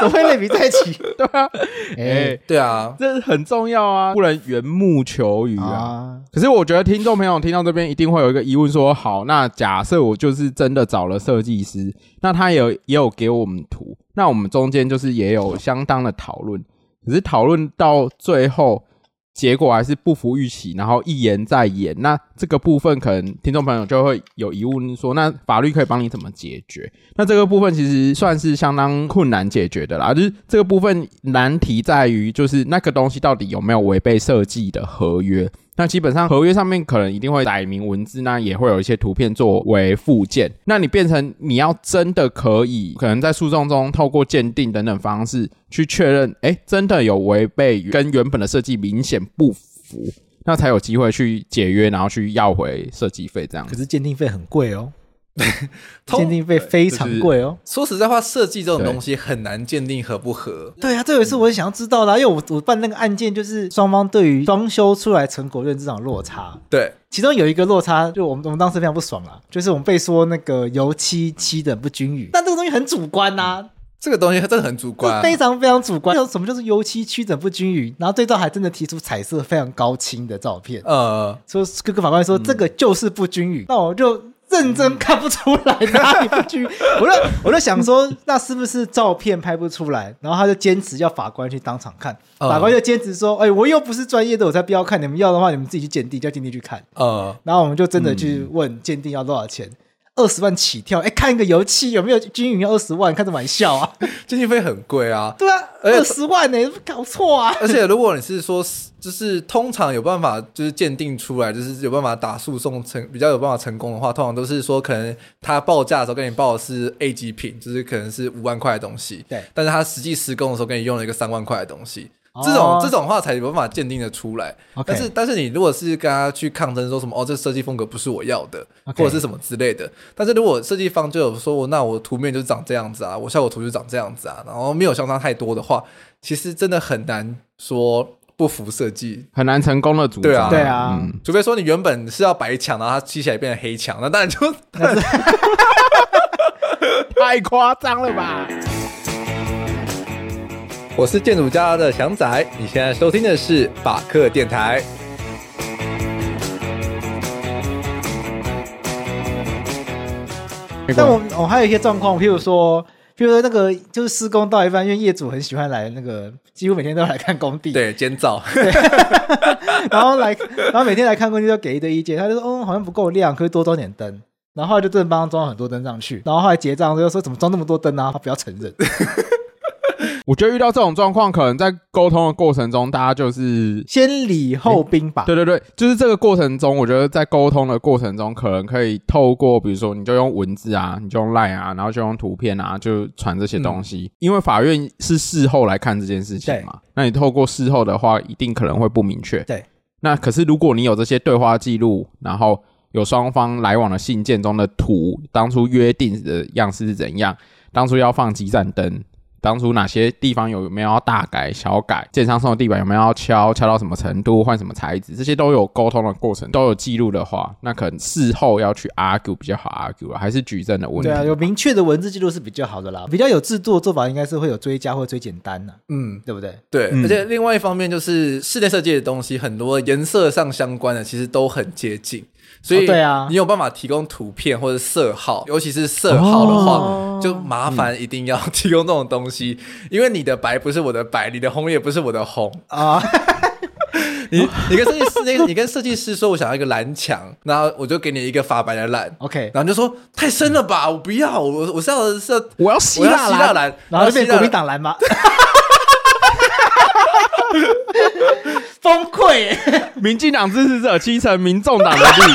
[SPEAKER 2] 怎么会类比在一起？
[SPEAKER 3] 对啊，哎、
[SPEAKER 4] 欸，对啊，
[SPEAKER 3] 这很重要啊，不能缘木求鱼啊，啊。可是我觉得听众朋友听到这边一定会有一个疑问说：说好，那假设我就是真的找了设计师，那他有也有给我们图，那我们中间就是也有相当的讨论，可是讨论到最后。结果还是不服预期，然后一言再言。那这个部分可能听众朋友就会有疑问，说那法律可以帮你怎么解决？那这个部分其实算是相当困难解决的啦。就是这个部分难题在于，就是那个东西到底有没有违背设计的合约？那基本上合约上面可能一定会载明文字，那也会有一些图片作为附件。那你变成你要真的可以，可能在诉讼中透过鉴定等等方式去确认，哎，真的有违背跟原本的设计明显不符，那才有机会去解约，然后去要回设计费这样。
[SPEAKER 2] 可是鉴定费很贵哦。鉴定费非常贵哦。
[SPEAKER 4] 说实在话，设计这种东西很难鉴定合不合。
[SPEAKER 2] 对啊，这也是我想要知道的，因为我我办那个案件，就是双方对于装修出来成果认知上的落差。
[SPEAKER 4] 对，其
[SPEAKER 2] 中有一个落差，就我们我们当时非常不爽啊，就是我们被说那个油漆漆的不均匀。但这个东西很主观呐、啊，
[SPEAKER 4] 这个东西它真的很主观，
[SPEAKER 2] 非常非常主观。什么就是油漆曲整不均匀？然后对照还真的提出彩色非常高清的照片。呃，说各个法官说这个就是不均匀，那我就。认真看不出来哪里不均，我就我就想说，那是不是照片拍不出来？然后他就坚持要法官去当场看，法官就坚持说：“哎，我又不是专业的，我才不要看。你们要的话，你们自己去鉴定，叫鉴定去看。”呃，然后我们就真的去问鉴定要多少钱。二十万起跳，哎，看一个油漆有没有均匀要二十万，开什么玩笑啊？
[SPEAKER 4] 鉴定费很贵啊，
[SPEAKER 2] 对啊，二十万呢、欸，搞错啊！
[SPEAKER 4] 而且如果你是说，就是通常有办法就是鉴定出来，就是有办法打诉讼成比较有办法成功的话，通常都是说可能他报价的时候跟你报的是 A 级品，就是可能是五万块的东西，对，但是他实际施工的时候跟你用了一个三万块的东西。这种、oh, 这种话才有办法鉴定的出来，okay. 但是但是你如果是跟他去抗争说什么哦，这设计风格不是我要的，okay. 或者是什么之类的，但是如果设计方就有说，那我图面就长这样子啊，我效果图就长这样子啊，然后没有相差太多的话，其实真的很难说不服设计，
[SPEAKER 3] 很难成功的主张。对
[SPEAKER 2] 啊，对啊、嗯，
[SPEAKER 4] 除非说你原本是要白墙，然后它漆起来变成黑墙，那当然就 太夸张了吧。我是建筑家的祥仔，你现在收听的是法克电台。
[SPEAKER 2] 但我我还有一些状况，譬如说，譬如说那个就是施工到一半，因为业主很喜欢来那个，几乎每天都来看工地，
[SPEAKER 4] 对，监造，
[SPEAKER 2] 然后来，然后每天来看工地都给一堆意见，他就说，嗯，好像不够亮，可以多装点灯，然后后来就真的帮他装很多灯上去，然后后来结账就说怎么装那么多灯啊？他不要承认。
[SPEAKER 3] 我觉得遇到这种状况，可能在沟通的过程中，大家就是
[SPEAKER 2] 先礼后兵吧。
[SPEAKER 3] 对对对，就是这个过程中，我觉得在沟通的过程中，可能可以透过，比如说，你就用文字啊，你就用 Line 啊，然后就用图片啊，就传这些东西。嗯、因为法院是事后来看这件事情嘛，那你透过事后的话，一定可能会不明确。
[SPEAKER 2] 对。
[SPEAKER 3] 那可是如果你有这些对话记录，然后有双方来往的信件中的图，当初约定的样式是怎样，当初要放几盏灯。当初哪些地方有没有要大改小改？建商送的地板有没有要敲？敲到什么程度？换什么材质？这些都有沟通的过程，都有记录的话，那可能事后要去 argue 比较好 argue 还是举证的问题？
[SPEAKER 2] 对啊，有明确的文字记录是比较好的啦。比较有制度的做法应该是会有追加或追简单呐。嗯，对不对？
[SPEAKER 4] 对，而且另外一方面就是室内设计的东西，很多颜色上相关的其实都很接近。所以，对啊，你有办法提供图片或者色号，尤其是色号的话，哦、就麻烦一定要提供这种东西，嗯、因为你的白不是我的白，你的红也不是我的红。啊。你你跟设计师那个，你跟设计师说，我想要一个蓝墙，然后我就给你一个发白的蓝，OK，然后就说太深了吧，我不要，我我是要是要
[SPEAKER 2] 我要希腊蓝，然后就变国民党蓝吗？崩溃！
[SPEAKER 3] 民进党支持者七成，民众党的力。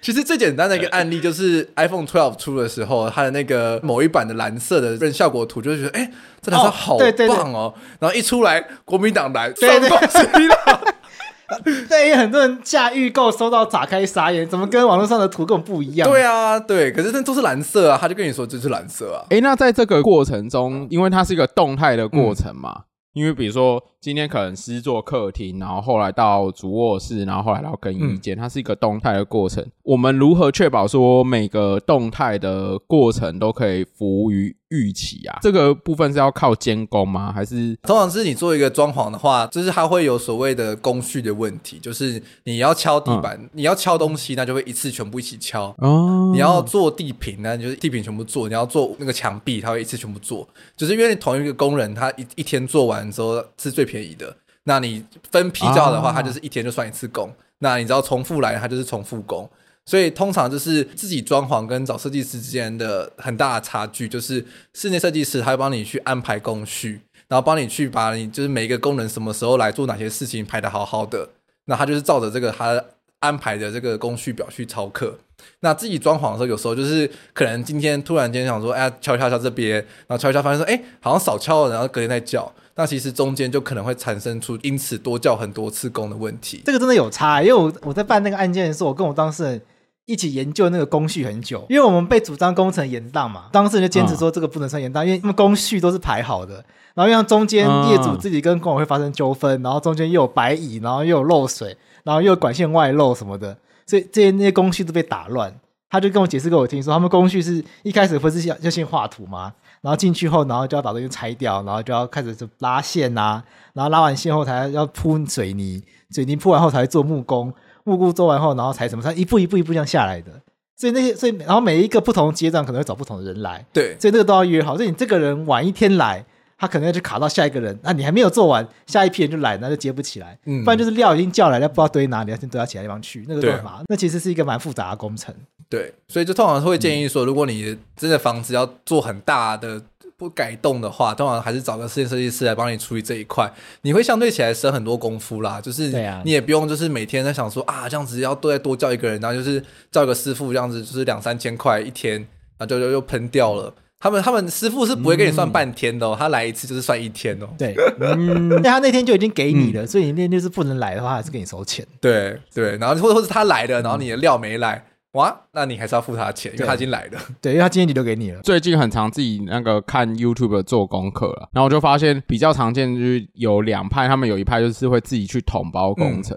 [SPEAKER 4] 其实最简单的一个案例就是 iPhone 12出的时候，它的那个某一版的蓝色的效果图，就觉得哎，这蓝色好棒哦。然后一出来，国民党蓝，对对
[SPEAKER 2] 对，对，很多人下预购收到，打开傻眼，怎么跟网络上的图根本不一样？
[SPEAKER 4] 对啊，对，可是那都是蓝色啊，他就跟你说这是蓝色啊。
[SPEAKER 3] 哎，那在这个过程中，因为它是一个动态的过程嘛。嗯因为比如说，今天可能是做客厅，然后后来到主卧室，然后后来到更衣间，它是一个动态的过程。我们如何确保说每个动态的过程都可以服务于预期啊，这个部分是要靠监工吗？还是
[SPEAKER 4] 通常是你做一个装潢的话，就是它会有所谓的工序的问题，就是你要敲地板，嗯、你要敲东西，那就会一次全部一起敲。哦，你要做地坪呢，就是地坪全部做；你要做那个墙壁，它会一次全部做。就是因为你同一个工人，他一一天做完之后是最便宜的。那你分批交的话，它就是一天就算一次工。哦、那你知道重复来，它就是重复工。所以通常就是自己装潢跟找设计师之间的很大的差距，就是室内设计师他会帮你去安排工序，然后帮你去把你就是每一个工人什么时候来做哪些事情排的好好的，那他就是照着这个他安排的这个工序表去操课。那自己装潢的时候，有时候就是可能今天突然间想说，哎呀，敲一敲敲这边，然后敲一敲发现说，哎，好像少敲了，然后隔天再叫，那其实中间就可能会产生出因此多叫很多次工的问题。
[SPEAKER 2] 这个真的有差，因为我我在办那个案件的时候，我跟我当事人。一起研究那个工序很久，因为我们被主张工程延宕嘛，当事人就坚持说这个不能算延宕，因为他们工序都是排好的。然后因为中间业主自己跟工委会发生纠纷，然后中间又有白蚁，然后又有漏水，然后又有管线外漏什么的，所以这些那些工序都被打乱。他就跟我解释给我听说，他们工序是一开始不是要要先画图吗？然后进去后，然后就要把东西拆掉，然后就要开始就拉线啊，然后拉完线后才要铺水泥，水泥铺完后才做木工。木工做完后，然后才什么？他一步一步一步这样下来的。所以那些，所以然后每一个不同阶段可能会找不同的人来。
[SPEAKER 4] 对，
[SPEAKER 2] 所以那个都要约好。所以你这个人晚一天来，他可能要去卡到下一个人。那你还没有做完，下一批人就来，那就接不起来。嗯，不然就是料已经叫来了，不知道堆哪里，要先堆到其他地方去。那个干嘛？对那其实是一个蛮复杂的工程。
[SPEAKER 4] 对，所以就通常会建议说，如果你真的房子要做很大的。不改动的话，通常还是找个室内设计师来帮你处理这一块，你会相对起来省很多功夫啦。就是你也不用就是每天在想说啊，这样子要多再多叫一个人，然后就是叫一个师傅这样子，就是两三千块一天，然后就就又喷掉了。他们他们师傅是不会给你算半天的，哦，嗯、他来一次就是算一天哦。
[SPEAKER 2] 对，嗯，因为他那天就已经给你了，嗯、所以你那天就是不能来的话，还是给你收钱。
[SPEAKER 4] 对对，然后或者或者他来了，然后你的料没来。哇，那你还是要付他钱，因为他已经来了。
[SPEAKER 2] 对，因为他今天你都给你了。
[SPEAKER 3] 最近很常自己那个看 YouTube 做功课了，然后我就发现比较常见就是有两派，他们有一派就是会自己去统包工程。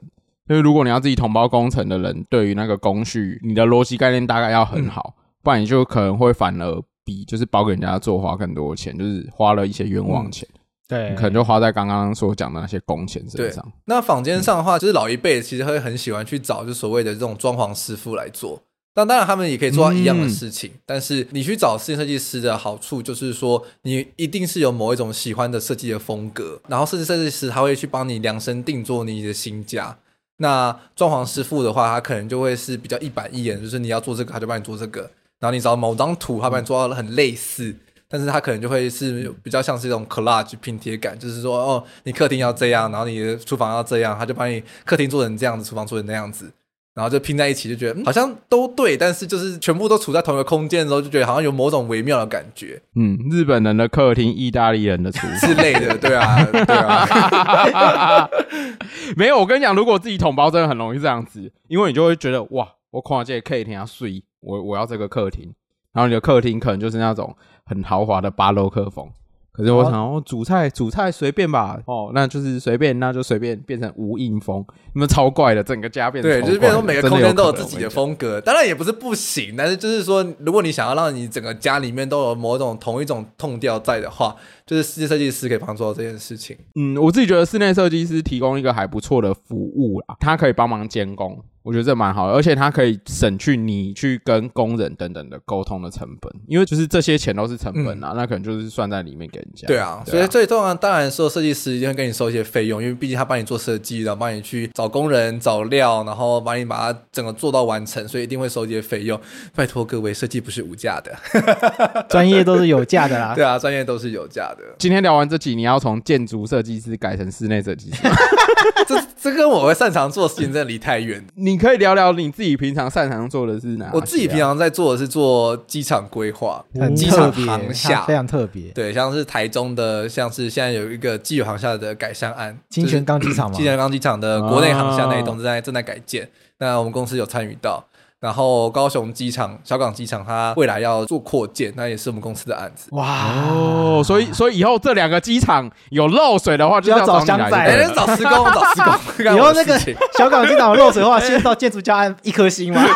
[SPEAKER 3] 因为、嗯、如果你要自己统包工程的人，对于那个工序，你的逻辑概念大概要很好，嗯、不然你就可能会反而比就是包给人家做花更多钱，就是花了一些冤枉钱。嗯
[SPEAKER 2] 对，
[SPEAKER 3] 你可能就花在刚刚所讲的那些工钱身上。
[SPEAKER 4] 那坊间上的话，就是老一辈其实会很喜欢去找就所谓的这种装潢师傅来做。那当然他们也可以做到一样的事情，嗯、但是你去找室内设计师的好处就是说，你一定是有某一种喜欢的设计的风格，然后设计设计师他会去帮你量身定做你的新家。那装潢师傅的话，他可能就会是比较一板一眼，就是你要做这个，他就帮你做这个。然后你找某张图，他帮你做到了很类似。但是它可能就会是比较像是一种 collage 拼贴感，就是说，哦，你客厅要这样，然后你的厨房要这样，他就把你客厅做成这样子，厨房做成那样子，然后就拼在一起，就觉得、嗯、好像都对，但是就是全部都处在同一个空间的时候，就觉得好像有某种微妙的感觉。
[SPEAKER 3] 嗯，日本人的客厅，意大利人的厨房
[SPEAKER 4] 之类的，对啊，对啊。
[SPEAKER 3] 没有，我跟你讲，如果自己统包，真的很容易这样子，因为你就会觉得哇，我看这个客厅要睡，我我要这个客厅，然后你的客厅可能就是那种。很豪华的巴洛克风，可是我想，哦，主菜主菜随便吧，哦，那就是随便，那就随便变成无印风，那么超怪的，整个家变成
[SPEAKER 4] 对，就是变成每个空间都有自己的风格，当然也不是不行，但是就是说，如果你想要让你整个家里面都有某种同一种 tone 调在的话，就是室内设计师可以帮助到这件事情。
[SPEAKER 3] 嗯，我自己觉得室内设计师提供一个还不错的服务啦，他可以帮忙监工。我觉得这蛮好的，而且他可以省去你去跟工人等等的沟通的成本，因为就是这些钱都是成本啊，嗯、那可能就是算在里面给人家。
[SPEAKER 4] 对啊，所以最重要当然说设计师一定会跟你收一些费用，因为毕竟他帮你做设计，然后帮你去找工人、找料，然后帮你把它整个做到完成，所以一定会收一些费用。拜托各位，设计不是无价的，
[SPEAKER 2] 专业都是有价的啦。
[SPEAKER 4] 对啊，专业都是有价的。
[SPEAKER 3] 今天聊完这集，你要从建筑设计师改成室内设计师，
[SPEAKER 4] 这这跟我会擅长做事情真的离太远。
[SPEAKER 3] 你可以聊聊你。自己平常擅长做的是哪？
[SPEAKER 4] 我自己平常在做的是做机场规划，机场航厦，
[SPEAKER 2] 非常特别。
[SPEAKER 4] 对，像是台中的，像是现在有一个既有航厦的改善案，
[SPEAKER 2] 金泉港机场嘛，
[SPEAKER 4] 金泉港机场的国内航厦那一栋正在正在改建，那我们公司有参与到。然后高雄机场、小港机场，它未来要做扩建，那也是我们公司的案子。
[SPEAKER 3] 哇哦，所以所以以后这两个机场有漏水的话，就要找香仔，
[SPEAKER 4] 哎，找施工，找施工。
[SPEAKER 2] 以后那个小港机场有漏水的话，先到建筑家按一颗星吗？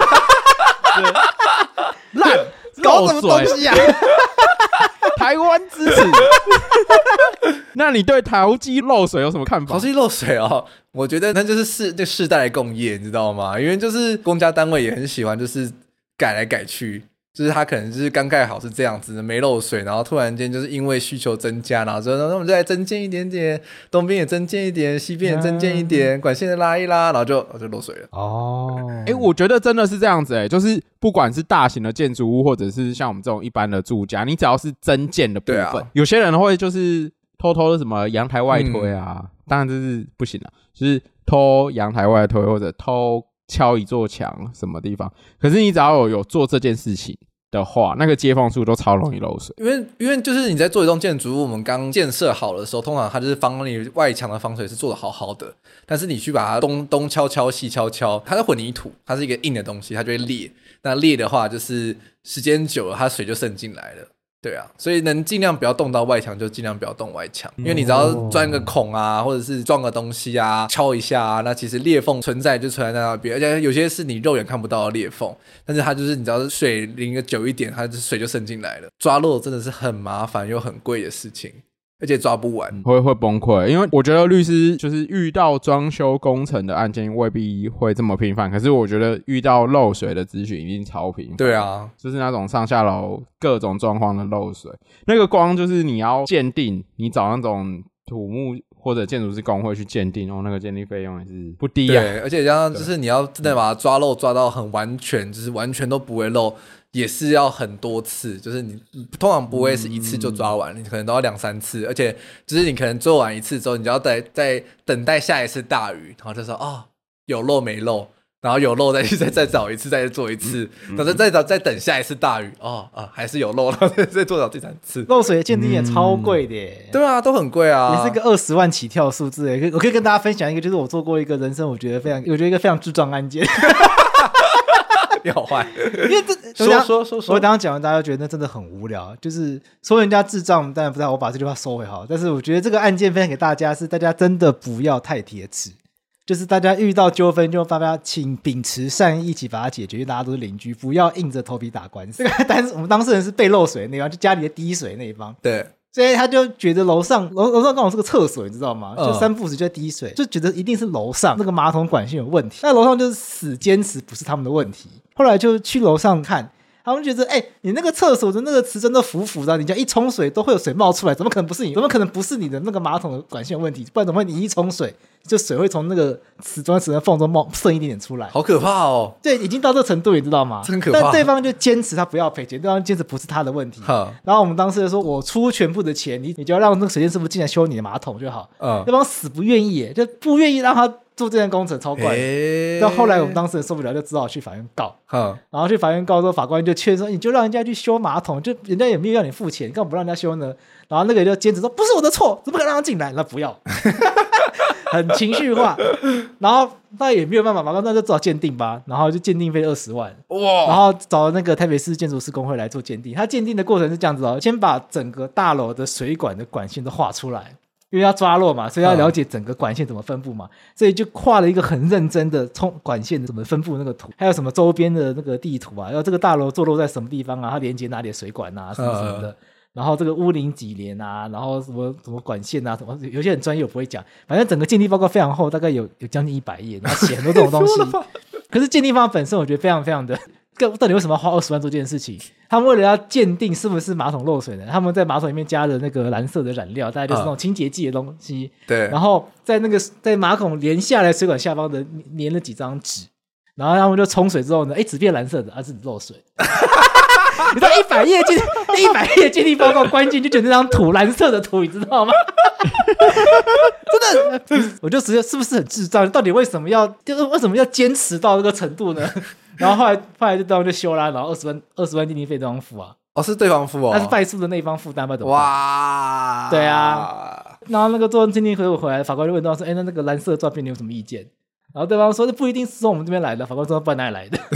[SPEAKER 2] 烂，搞什么东西呀？
[SPEAKER 3] 台湾支持。那你对陶机漏水有什么看法？
[SPEAKER 4] 陶机漏水哦，我觉得那就是世这世代的共业，你知道吗？因为就是公家单位也很喜欢，就是改来改去。就是他可能就是刚盖好是这样子，没漏水，然后突然间就是因为需求增加，然后说那我们再增建一点点，东边也增建一点，西边也增建一点，管线再拉一拉，然后就就漏水了。
[SPEAKER 2] 哦，
[SPEAKER 3] 哎，我觉得真的是这样子哎，就是不管是大型的建筑物，或者是像我们这种一般的住家，你只要是增建的部分，啊、有些人会就是偷偷的什么阳台外推啊，嗯、当然这是不行的，就是偷阳台外推或者偷敲一座墙什么地方，可是你只要有有做这件事情。的话，那个接缝处都超容易漏水，
[SPEAKER 4] 因为因为就是你在做一栋建筑物，我们刚建设好的时候，通常它就是防你外墙的防水是做的好好的，但是你去把它东东敲敲西敲敲，它是混凝土，它是一个硬的东西，它就会裂。那裂的话，就是时间久了，它水就渗进来了。对啊，所以能尽量不要动到外墙，就尽量不要动外墙，因为你只要钻个孔啊，或者是撞个东西啊，敲一下啊，那其实裂缝存在就存在在那边，而且有些是你肉眼看不到的裂缝，但是它就是你只要是水淋个久一点，它就水就渗进来了，抓漏真的是很麻烦又很贵的事情。而且抓不完，
[SPEAKER 3] 会会崩溃。因为我觉得律师就是遇到装修工程的案件未必会这么频繁，可是我觉得遇到漏水的咨询一定超频繁。
[SPEAKER 4] 对啊，
[SPEAKER 3] 就是那种上下楼各种状况的漏水，那个光就是你要鉴定，你找那种土木或者建筑师工会去鉴定，然后那个鉴定费用也是不低啊。
[SPEAKER 4] 对，而且加上就是你要真的把它抓漏抓到很完全，就是完全都不会漏。也是要很多次，就是你通常不会是一次就抓完，嗯、你可能都要两三次，而且就是你可能做完一次之后，你就要再再等待下一次大雨，然后就说哦有漏没漏，然后有漏再去再再找一次再做一次，然后再找再等下一次大雨，哦啊还是有漏，然后再做到第三次。
[SPEAKER 2] 漏水的鉴定也超贵的耶，
[SPEAKER 4] 对啊，都很贵啊，
[SPEAKER 2] 也是个二十万起跳数字诶。我可以跟大家分享一个，就是我做过一个人生我觉得非常我觉得一个非常智障案件。
[SPEAKER 4] 你好坏，
[SPEAKER 2] 因为这说说说说，我刚刚讲完，大家觉得那真的很无聊。就是说人家智障，当然不知道我把这句话收回好。但是我觉得这个案件分享给大家是，大家真的不要太铁齿。就是大家遇到纠纷就大家请秉持善意一起把它解决，因为大家都是邻居，不要硬着头皮打官司。这个当我们当事人是被漏水那一方，就家里的滴水那一方。
[SPEAKER 4] 对。
[SPEAKER 2] 所以他就觉得楼上楼楼上刚好是个厕所，你知道吗？就三不时就在滴水，就觉得一定是楼上那个马桶管线有问题。那楼上就是死坚持不是他们的问题，后来就去楼上看。他们觉得，哎、欸，你那个厕所的那个瓷砖都浮浮的，你这样一冲水都会有水冒出来，怎么可能不是你？怎么可能不是你的那个马桶的管线有问题？不然怎么会你一冲水，就水会从那个瓷砖瓷砖缝中冒渗一点点出来？
[SPEAKER 4] 好可怕哦！
[SPEAKER 2] 对，已经到这个程度，你知道吗？
[SPEAKER 4] 真可怕。
[SPEAKER 2] 但对方就坚持他不要赔钱，对方坚持不是他的问题。
[SPEAKER 4] 呵
[SPEAKER 2] 然后我们当时就说，我出全部的钱，你你就要让那个水电师傅进来修你的马桶就好。
[SPEAKER 4] 嗯。
[SPEAKER 2] 对方死不愿意，就不愿意让他。做这件工程超怪，到后来我们当事人受不了，就只好去法院告。
[SPEAKER 4] 嗯，
[SPEAKER 2] 然后去法院告之后，法官就劝说：“你就让人家去修马桶，就人家也没有要你付钱，干嘛不让人家修呢？”然后那个人就坚持说：“不是我的错，怎么可能让他进来？”那不要，很情绪化。然后那也没有办法，法官那就找鉴定吧。然后就鉴定费二十万哇，然后找那个台北市建筑师工会来做鉴定。他鉴定的过程是这样子哦，先把整个大楼的水管的管线都画出来。因为要抓落嘛，所以要了解整个管线怎么分布嘛，嗯、所以就画了一个很认真的冲管线怎么分布那个图，还有什么周边的那个地图啊，然后这个大楼坐落在什么地方啊，它连接哪里的水管啊，什么什么的，嗯、然后这个屋龄几年啊，然后什么什么管线啊，什么有些很专业我不会讲，反正整个鉴定报告非常厚，大概有有将近一百页，然后写很多这种东西。可是鉴定方本身我觉得非常非常的。到底为什么要花二十万做这件事情？他们为了要鉴定是不是马桶漏水呢？他们在马桶里面加了那个蓝色的染料，大概就是那种清洁剂的东西。
[SPEAKER 4] 对。
[SPEAKER 2] 然后在那个在马桶连下来水管下方的粘了几张纸，然后他们就冲水之后呢，哎，纸变蓝色的，而、啊、是漏水。你知道一百页鉴一百页鉴定报告关键就选那张土蓝色的图，你知道吗？真的，我就直接是不是很智障？到底为什么要就是为什么要坚持到这个程度呢？然后后来后来就对方就修啦，然后二十万二十万鉴定费对方付啊。
[SPEAKER 4] 哦，是对方付哦，
[SPEAKER 2] 那是败诉的那一方负担吧？怎么？
[SPEAKER 4] 哇，
[SPEAKER 2] 对啊。然后那个做完鉴定回我回来，法官就问对方说：“哎，那那个蓝色的照片你有什么意见？”然后对方说：“这不一定是从我们这边来的。”法官说：“不然哪里来的？”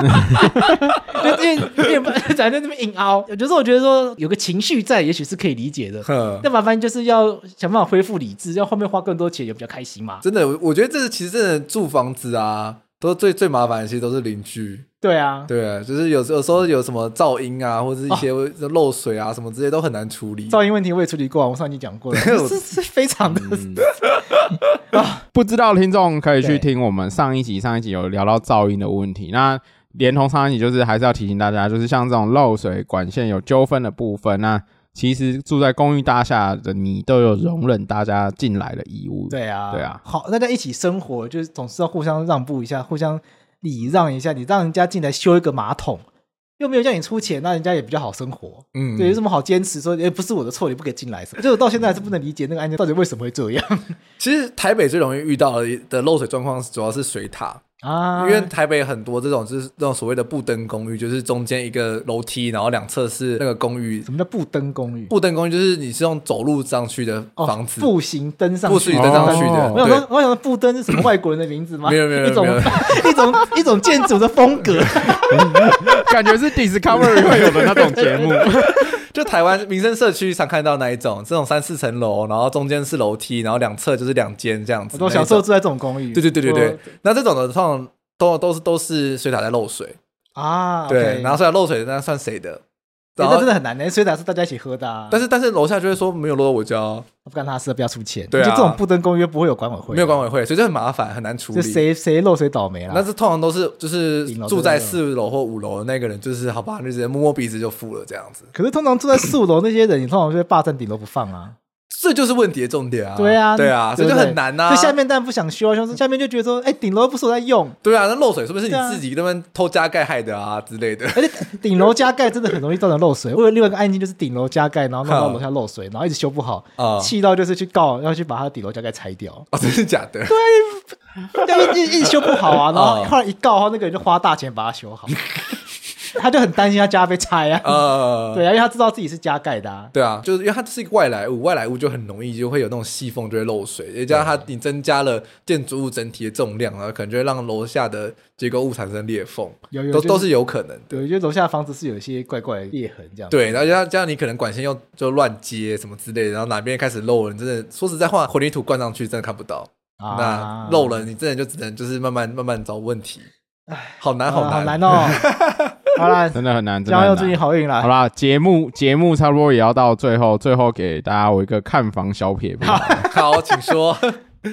[SPEAKER 2] 就因为有点在那边硬凹，有时候我觉得说有个情绪在，也许是可以理解的。但麻烦就是要想办法恢复理智，要后面花更多钱也比较开心嘛。
[SPEAKER 4] 真的，我觉得这其实真的住房子啊。都最最麻烦的，其实都是邻居。
[SPEAKER 2] 对啊，
[SPEAKER 4] 对啊，就是有有时候有什么噪音啊，或者是一些漏水啊，什么这些都很难处理。
[SPEAKER 2] 噪音问题我也处理过，我上集讲过了，是是非常的。
[SPEAKER 3] 不知道听众可以去听我们上一集，上一集有聊到噪音的问题。那连同上一集，就是还是要提醒大家，就是像这种漏水管线有纠纷的部分，那。其实住在公寓大厦的你都有容忍大家进来的义务。
[SPEAKER 2] 对啊，
[SPEAKER 3] 对啊。
[SPEAKER 2] 好，大家一起生活，就是总是要互相让步一下，互相礼让一下。你让人家进来修一个马桶，又没有叫你出钱，那人家也比较好生活。嗯，对，有什么好坚持说？哎，不是我的错，你不给进来。就我到现在还是不能理解那个案件到底为什么会这样。
[SPEAKER 4] 其实台北最容易遇到的的漏水状况，主要是水塔。啊，因为台北很多这种就是这种所谓的布灯公寓，就是中间一个楼梯，然后两侧是那个公寓。
[SPEAKER 2] 什么叫布灯公寓？
[SPEAKER 4] 布灯公寓就是你是用走路上去的房子，
[SPEAKER 2] 哦、步行登上去，
[SPEAKER 4] 步行登上去的。哦、
[SPEAKER 2] 我想说，我想说，布灯是什么外国人的名字吗？
[SPEAKER 4] 没有没有，没有，一种
[SPEAKER 2] 一种一种建筑的风格，
[SPEAKER 3] 感觉是 Discovery 会有的那种节目。
[SPEAKER 4] 就台湾民生社区常看到那一种，这种三四层楼，然后中间是楼梯，然后两侧就是两间这样子。
[SPEAKER 2] 我都小时候住在这种公寓。
[SPEAKER 4] 对对对对对，那这种的通常都都是都是水塔在漏水
[SPEAKER 2] 啊。
[SPEAKER 4] 对，然后水塔漏水那算谁的？
[SPEAKER 2] 那真的很难呢所以才是大家一起喝的啊。
[SPEAKER 4] 但是但是楼下就会说没有落到我家。
[SPEAKER 2] 不干他事，不要出钱。
[SPEAKER 4] 对啊，
[SPEAKER 2] 就这种不登公约不会有管委会，
[SPEAKER 4] 没有管委会，所以就很麻烦，很难处理。
[SPEAKER 2] 谁谁漏谁倒霉啊？
[SPEAKER 4] 那是通常都是就是住在四楼或五楼的那个人，就是好吧，就直接摸摸鼻子就付了这样子。
[SPEAKER 2] 可是通常住在四五楼那些人，你通常就会霸占顶楼不放啊。
[SPEAKER 4] 这就是问题的重点啊！
[SPEAKER 2] 对啊，
[SPEAKER 4] 对啊，这就很难呐。
[SPEAKER 2] 就下面当然不想修啊，像是下面就觉得说，哎，顶楼不是我在用。
[SPEAKER 4] 对啊，那漏水是不是你自己那边偷加盖害的啊之类的？
[SPEAKER 2] 而 且顶楼加盖真的很容易造成漏水。我有另外一个案件，就是顶楼加盖，然后弄到楼下漏水，然后一直修不好，气到就是去告，要去把他的顶楼加盖拆掉。
[SPEAKER 4] 哦，真的假的？
[SPEAKER 2] 对，要一 一直修不好啊，然后后来一告，然后那个人就花大钱把它修好。他就很担心他家被拆啊，呃，对啊，因为他知道自己是加盖的啊，
[SPEAKER 4] 对啊，就是因为它是一个外来物，外来物就很容易就会有那种细缝就会漏水，也加上它你增加了建筑物整体的重量啊，可能就会让楼下的结构物产生裂缝，有有都都是有可能。
[SPEAKER 2] 对，因为楼下的房子是有一些怪怪的裂痕这样。
[SPEAKER 4] 对，然后加上加上你可能管线又就乱接什么之类的，然后哪边开始漏了，你真的说实在话，混凝土灌上去真的看不到。
[SPEAKER 2] 啊
[SPEAKER 4] 那漏了，你真的就只能就是慢慢慢慢找问题。
[SPEAKER 2] 唉，
[SPEAKER 4] 好难，好难，
[SPEAKER 2] 好难哦。好啦，
[SPEAKER 3] 真的很难，真的
[SPEAKER 2] 加油，
[SPEAKER 3] 难
[SPEAKER 2] 祝你好运啦。
[SPEAKER 3] 好啦，节目节目差不多也要到最后，最后给大家我一个看房小撇步。
[SPEAKER 4] 好，请说。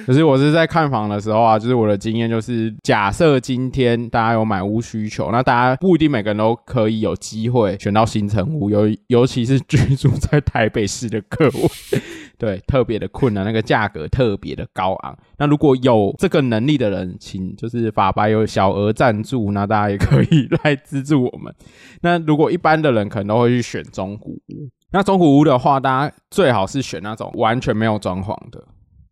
[SPEAKER 3] 可是我是在看房的时候啊，就是我的经验就是，假设今天大家有买屋需求，那大家不一定每个人都可以有机会选到新城屋，尤尤其是居住在台北市的各位，对，特别的困难，那个价格特别的高昂。那如果有这个能力的人，请就是法白有小额赞助，那大家也可以来资助我们。那如果一般的人可能都会去选中古屋，那中古屋的话，大家最好是选那种完全没有装潢的。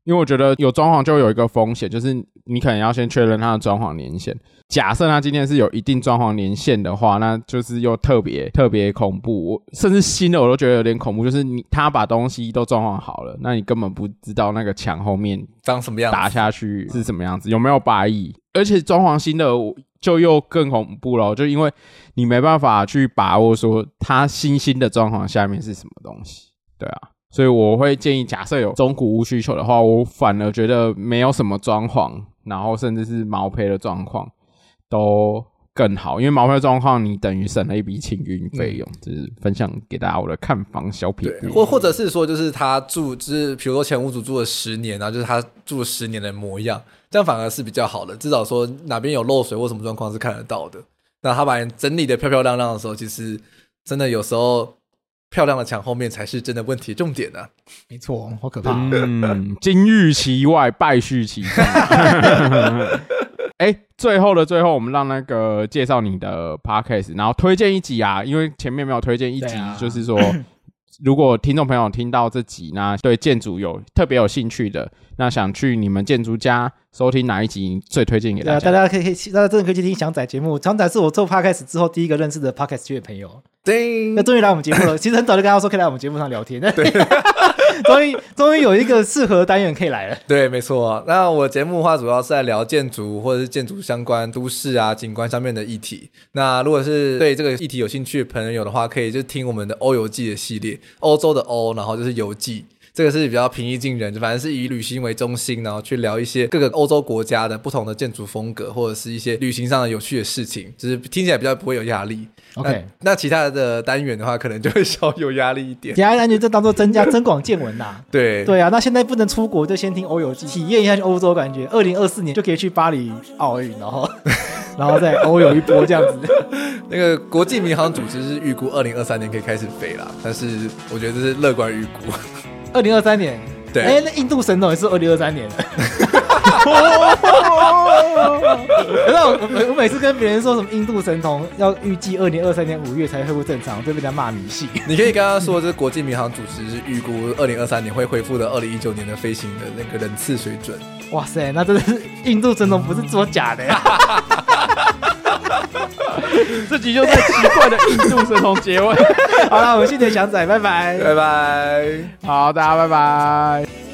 [SPEAKER 3] 因为我觉得有装潢就有一个风险，就是你可能要先确认它的装潢年限。假设它今天是有一定装潢年限的话，那就是又特别特别恐怖。我甚至新的我都觉得有点恐怖，就是你他把东西都装潢好了，那你根本不知道那个墙后面
[SPEAKER 4] 长什么样，
[SPEAKER 3] 打下去是什么样子，有没有白蚁？而且装潢新的就又更恐怖了，就因为你没办法去把握说它新新的装潢下面是什么东西，对啊。所以我会建议，假设有中古屋需求的话，我反而觉得没有什么装潢，然后甚至是毛坯的状况都更好，因为毛坯状况你等于省了一笔清运费用。嗯、就是分享给大家我的看房小撇步，
[SPEAKER 4] 或或者是说，就是他住，就是比如说前屋主住了十年，然后就是他住了十年的模样，这样反而是比较好的，至少说哪边有漏水或什么状况是看得到的。那他把你整理的漂漂亮亮的时候，其实真的有时候。漂亮的墙后面才是真的问题重点呢、啊。
[SPEAKER 2] 没错，好可怕。
[SPEAKER 3] 嗯，金玉其外，败絮其中。哎、欸，最后的最后，我们让那个介绍你的 podcast，然后推荐一集啊，因为前面没有推荐一集，啊、就是说，如果听众朋友听到这集，那对建筑有特别有兴趣的，那想去你们建筑家收听哪一集，最推荐给大家？
[SPEAKER 2] 大家可以可以，大家真的可以去听翔仔节目。翔仔是我做 podcast 之后第一个认识的 podcast 界的朋友。对，那终于来我们节目了。其实很早就跟他说可以来我们节目上聊天。对，终于终于有一个适合单元可以来了。
[SPEAKER 4] 对，没错。那我节目的话主要是在聊建筑或者是建筑相关、都市啊、景观上面的议题。那如果是对这个议题有兴趣的朋友的话，可以就听我们的欧游记的系列，欧洲的欧，然后就是游记。这个是比较平易近人，就反正是以旅行为中心，然后去聊一些各个欧洲国家的不同的建筑风格，或者是一些旅行上的有趣的事情，就是听起来比较不会有压力。OK，那，那其他的单元的话，可能就会稍有压力一点。
[SPEAKER 2] 其他单元就当做增加增广见闻啦。
[SPEAKER 4] 对
[SPEAKER 2] 对啊，那现在不能出国，就先听欧游记，体验一下去欧洲感觉。二零二四年就可以去巴黎奥运，然后 然后再欧游一波这样子。
[SPEAKER 4] 那个国际民航组织是预估二零二三年可以开始飞啦，但是我觉得这是乐观预估。
[SPEAKER 2] 二零二三年，对，哎、欸，那印度神童也是二零二三年的。那 我我每次跟别人说什么印度神童要预计二零二三年五月才恢复正常，就被人家骂迷信。
[SPEAKER 4] 你可以跟他说，这是国际民航组织是预估二零二三年会恢复的二零一九年的飞行的那个人次水准。
[SPEAKER 2] 哇塞，那真的是印度神童不是作假的呀！
[SPEAKER 3] 这集就在奇怪的印度神童结尾。
[SPEAKER 2] 好了，我们谢谢祥仔，拜拜，
[SPEAKER 4] 拜拜，
[SPEAKER 3] 好，大家拜拜。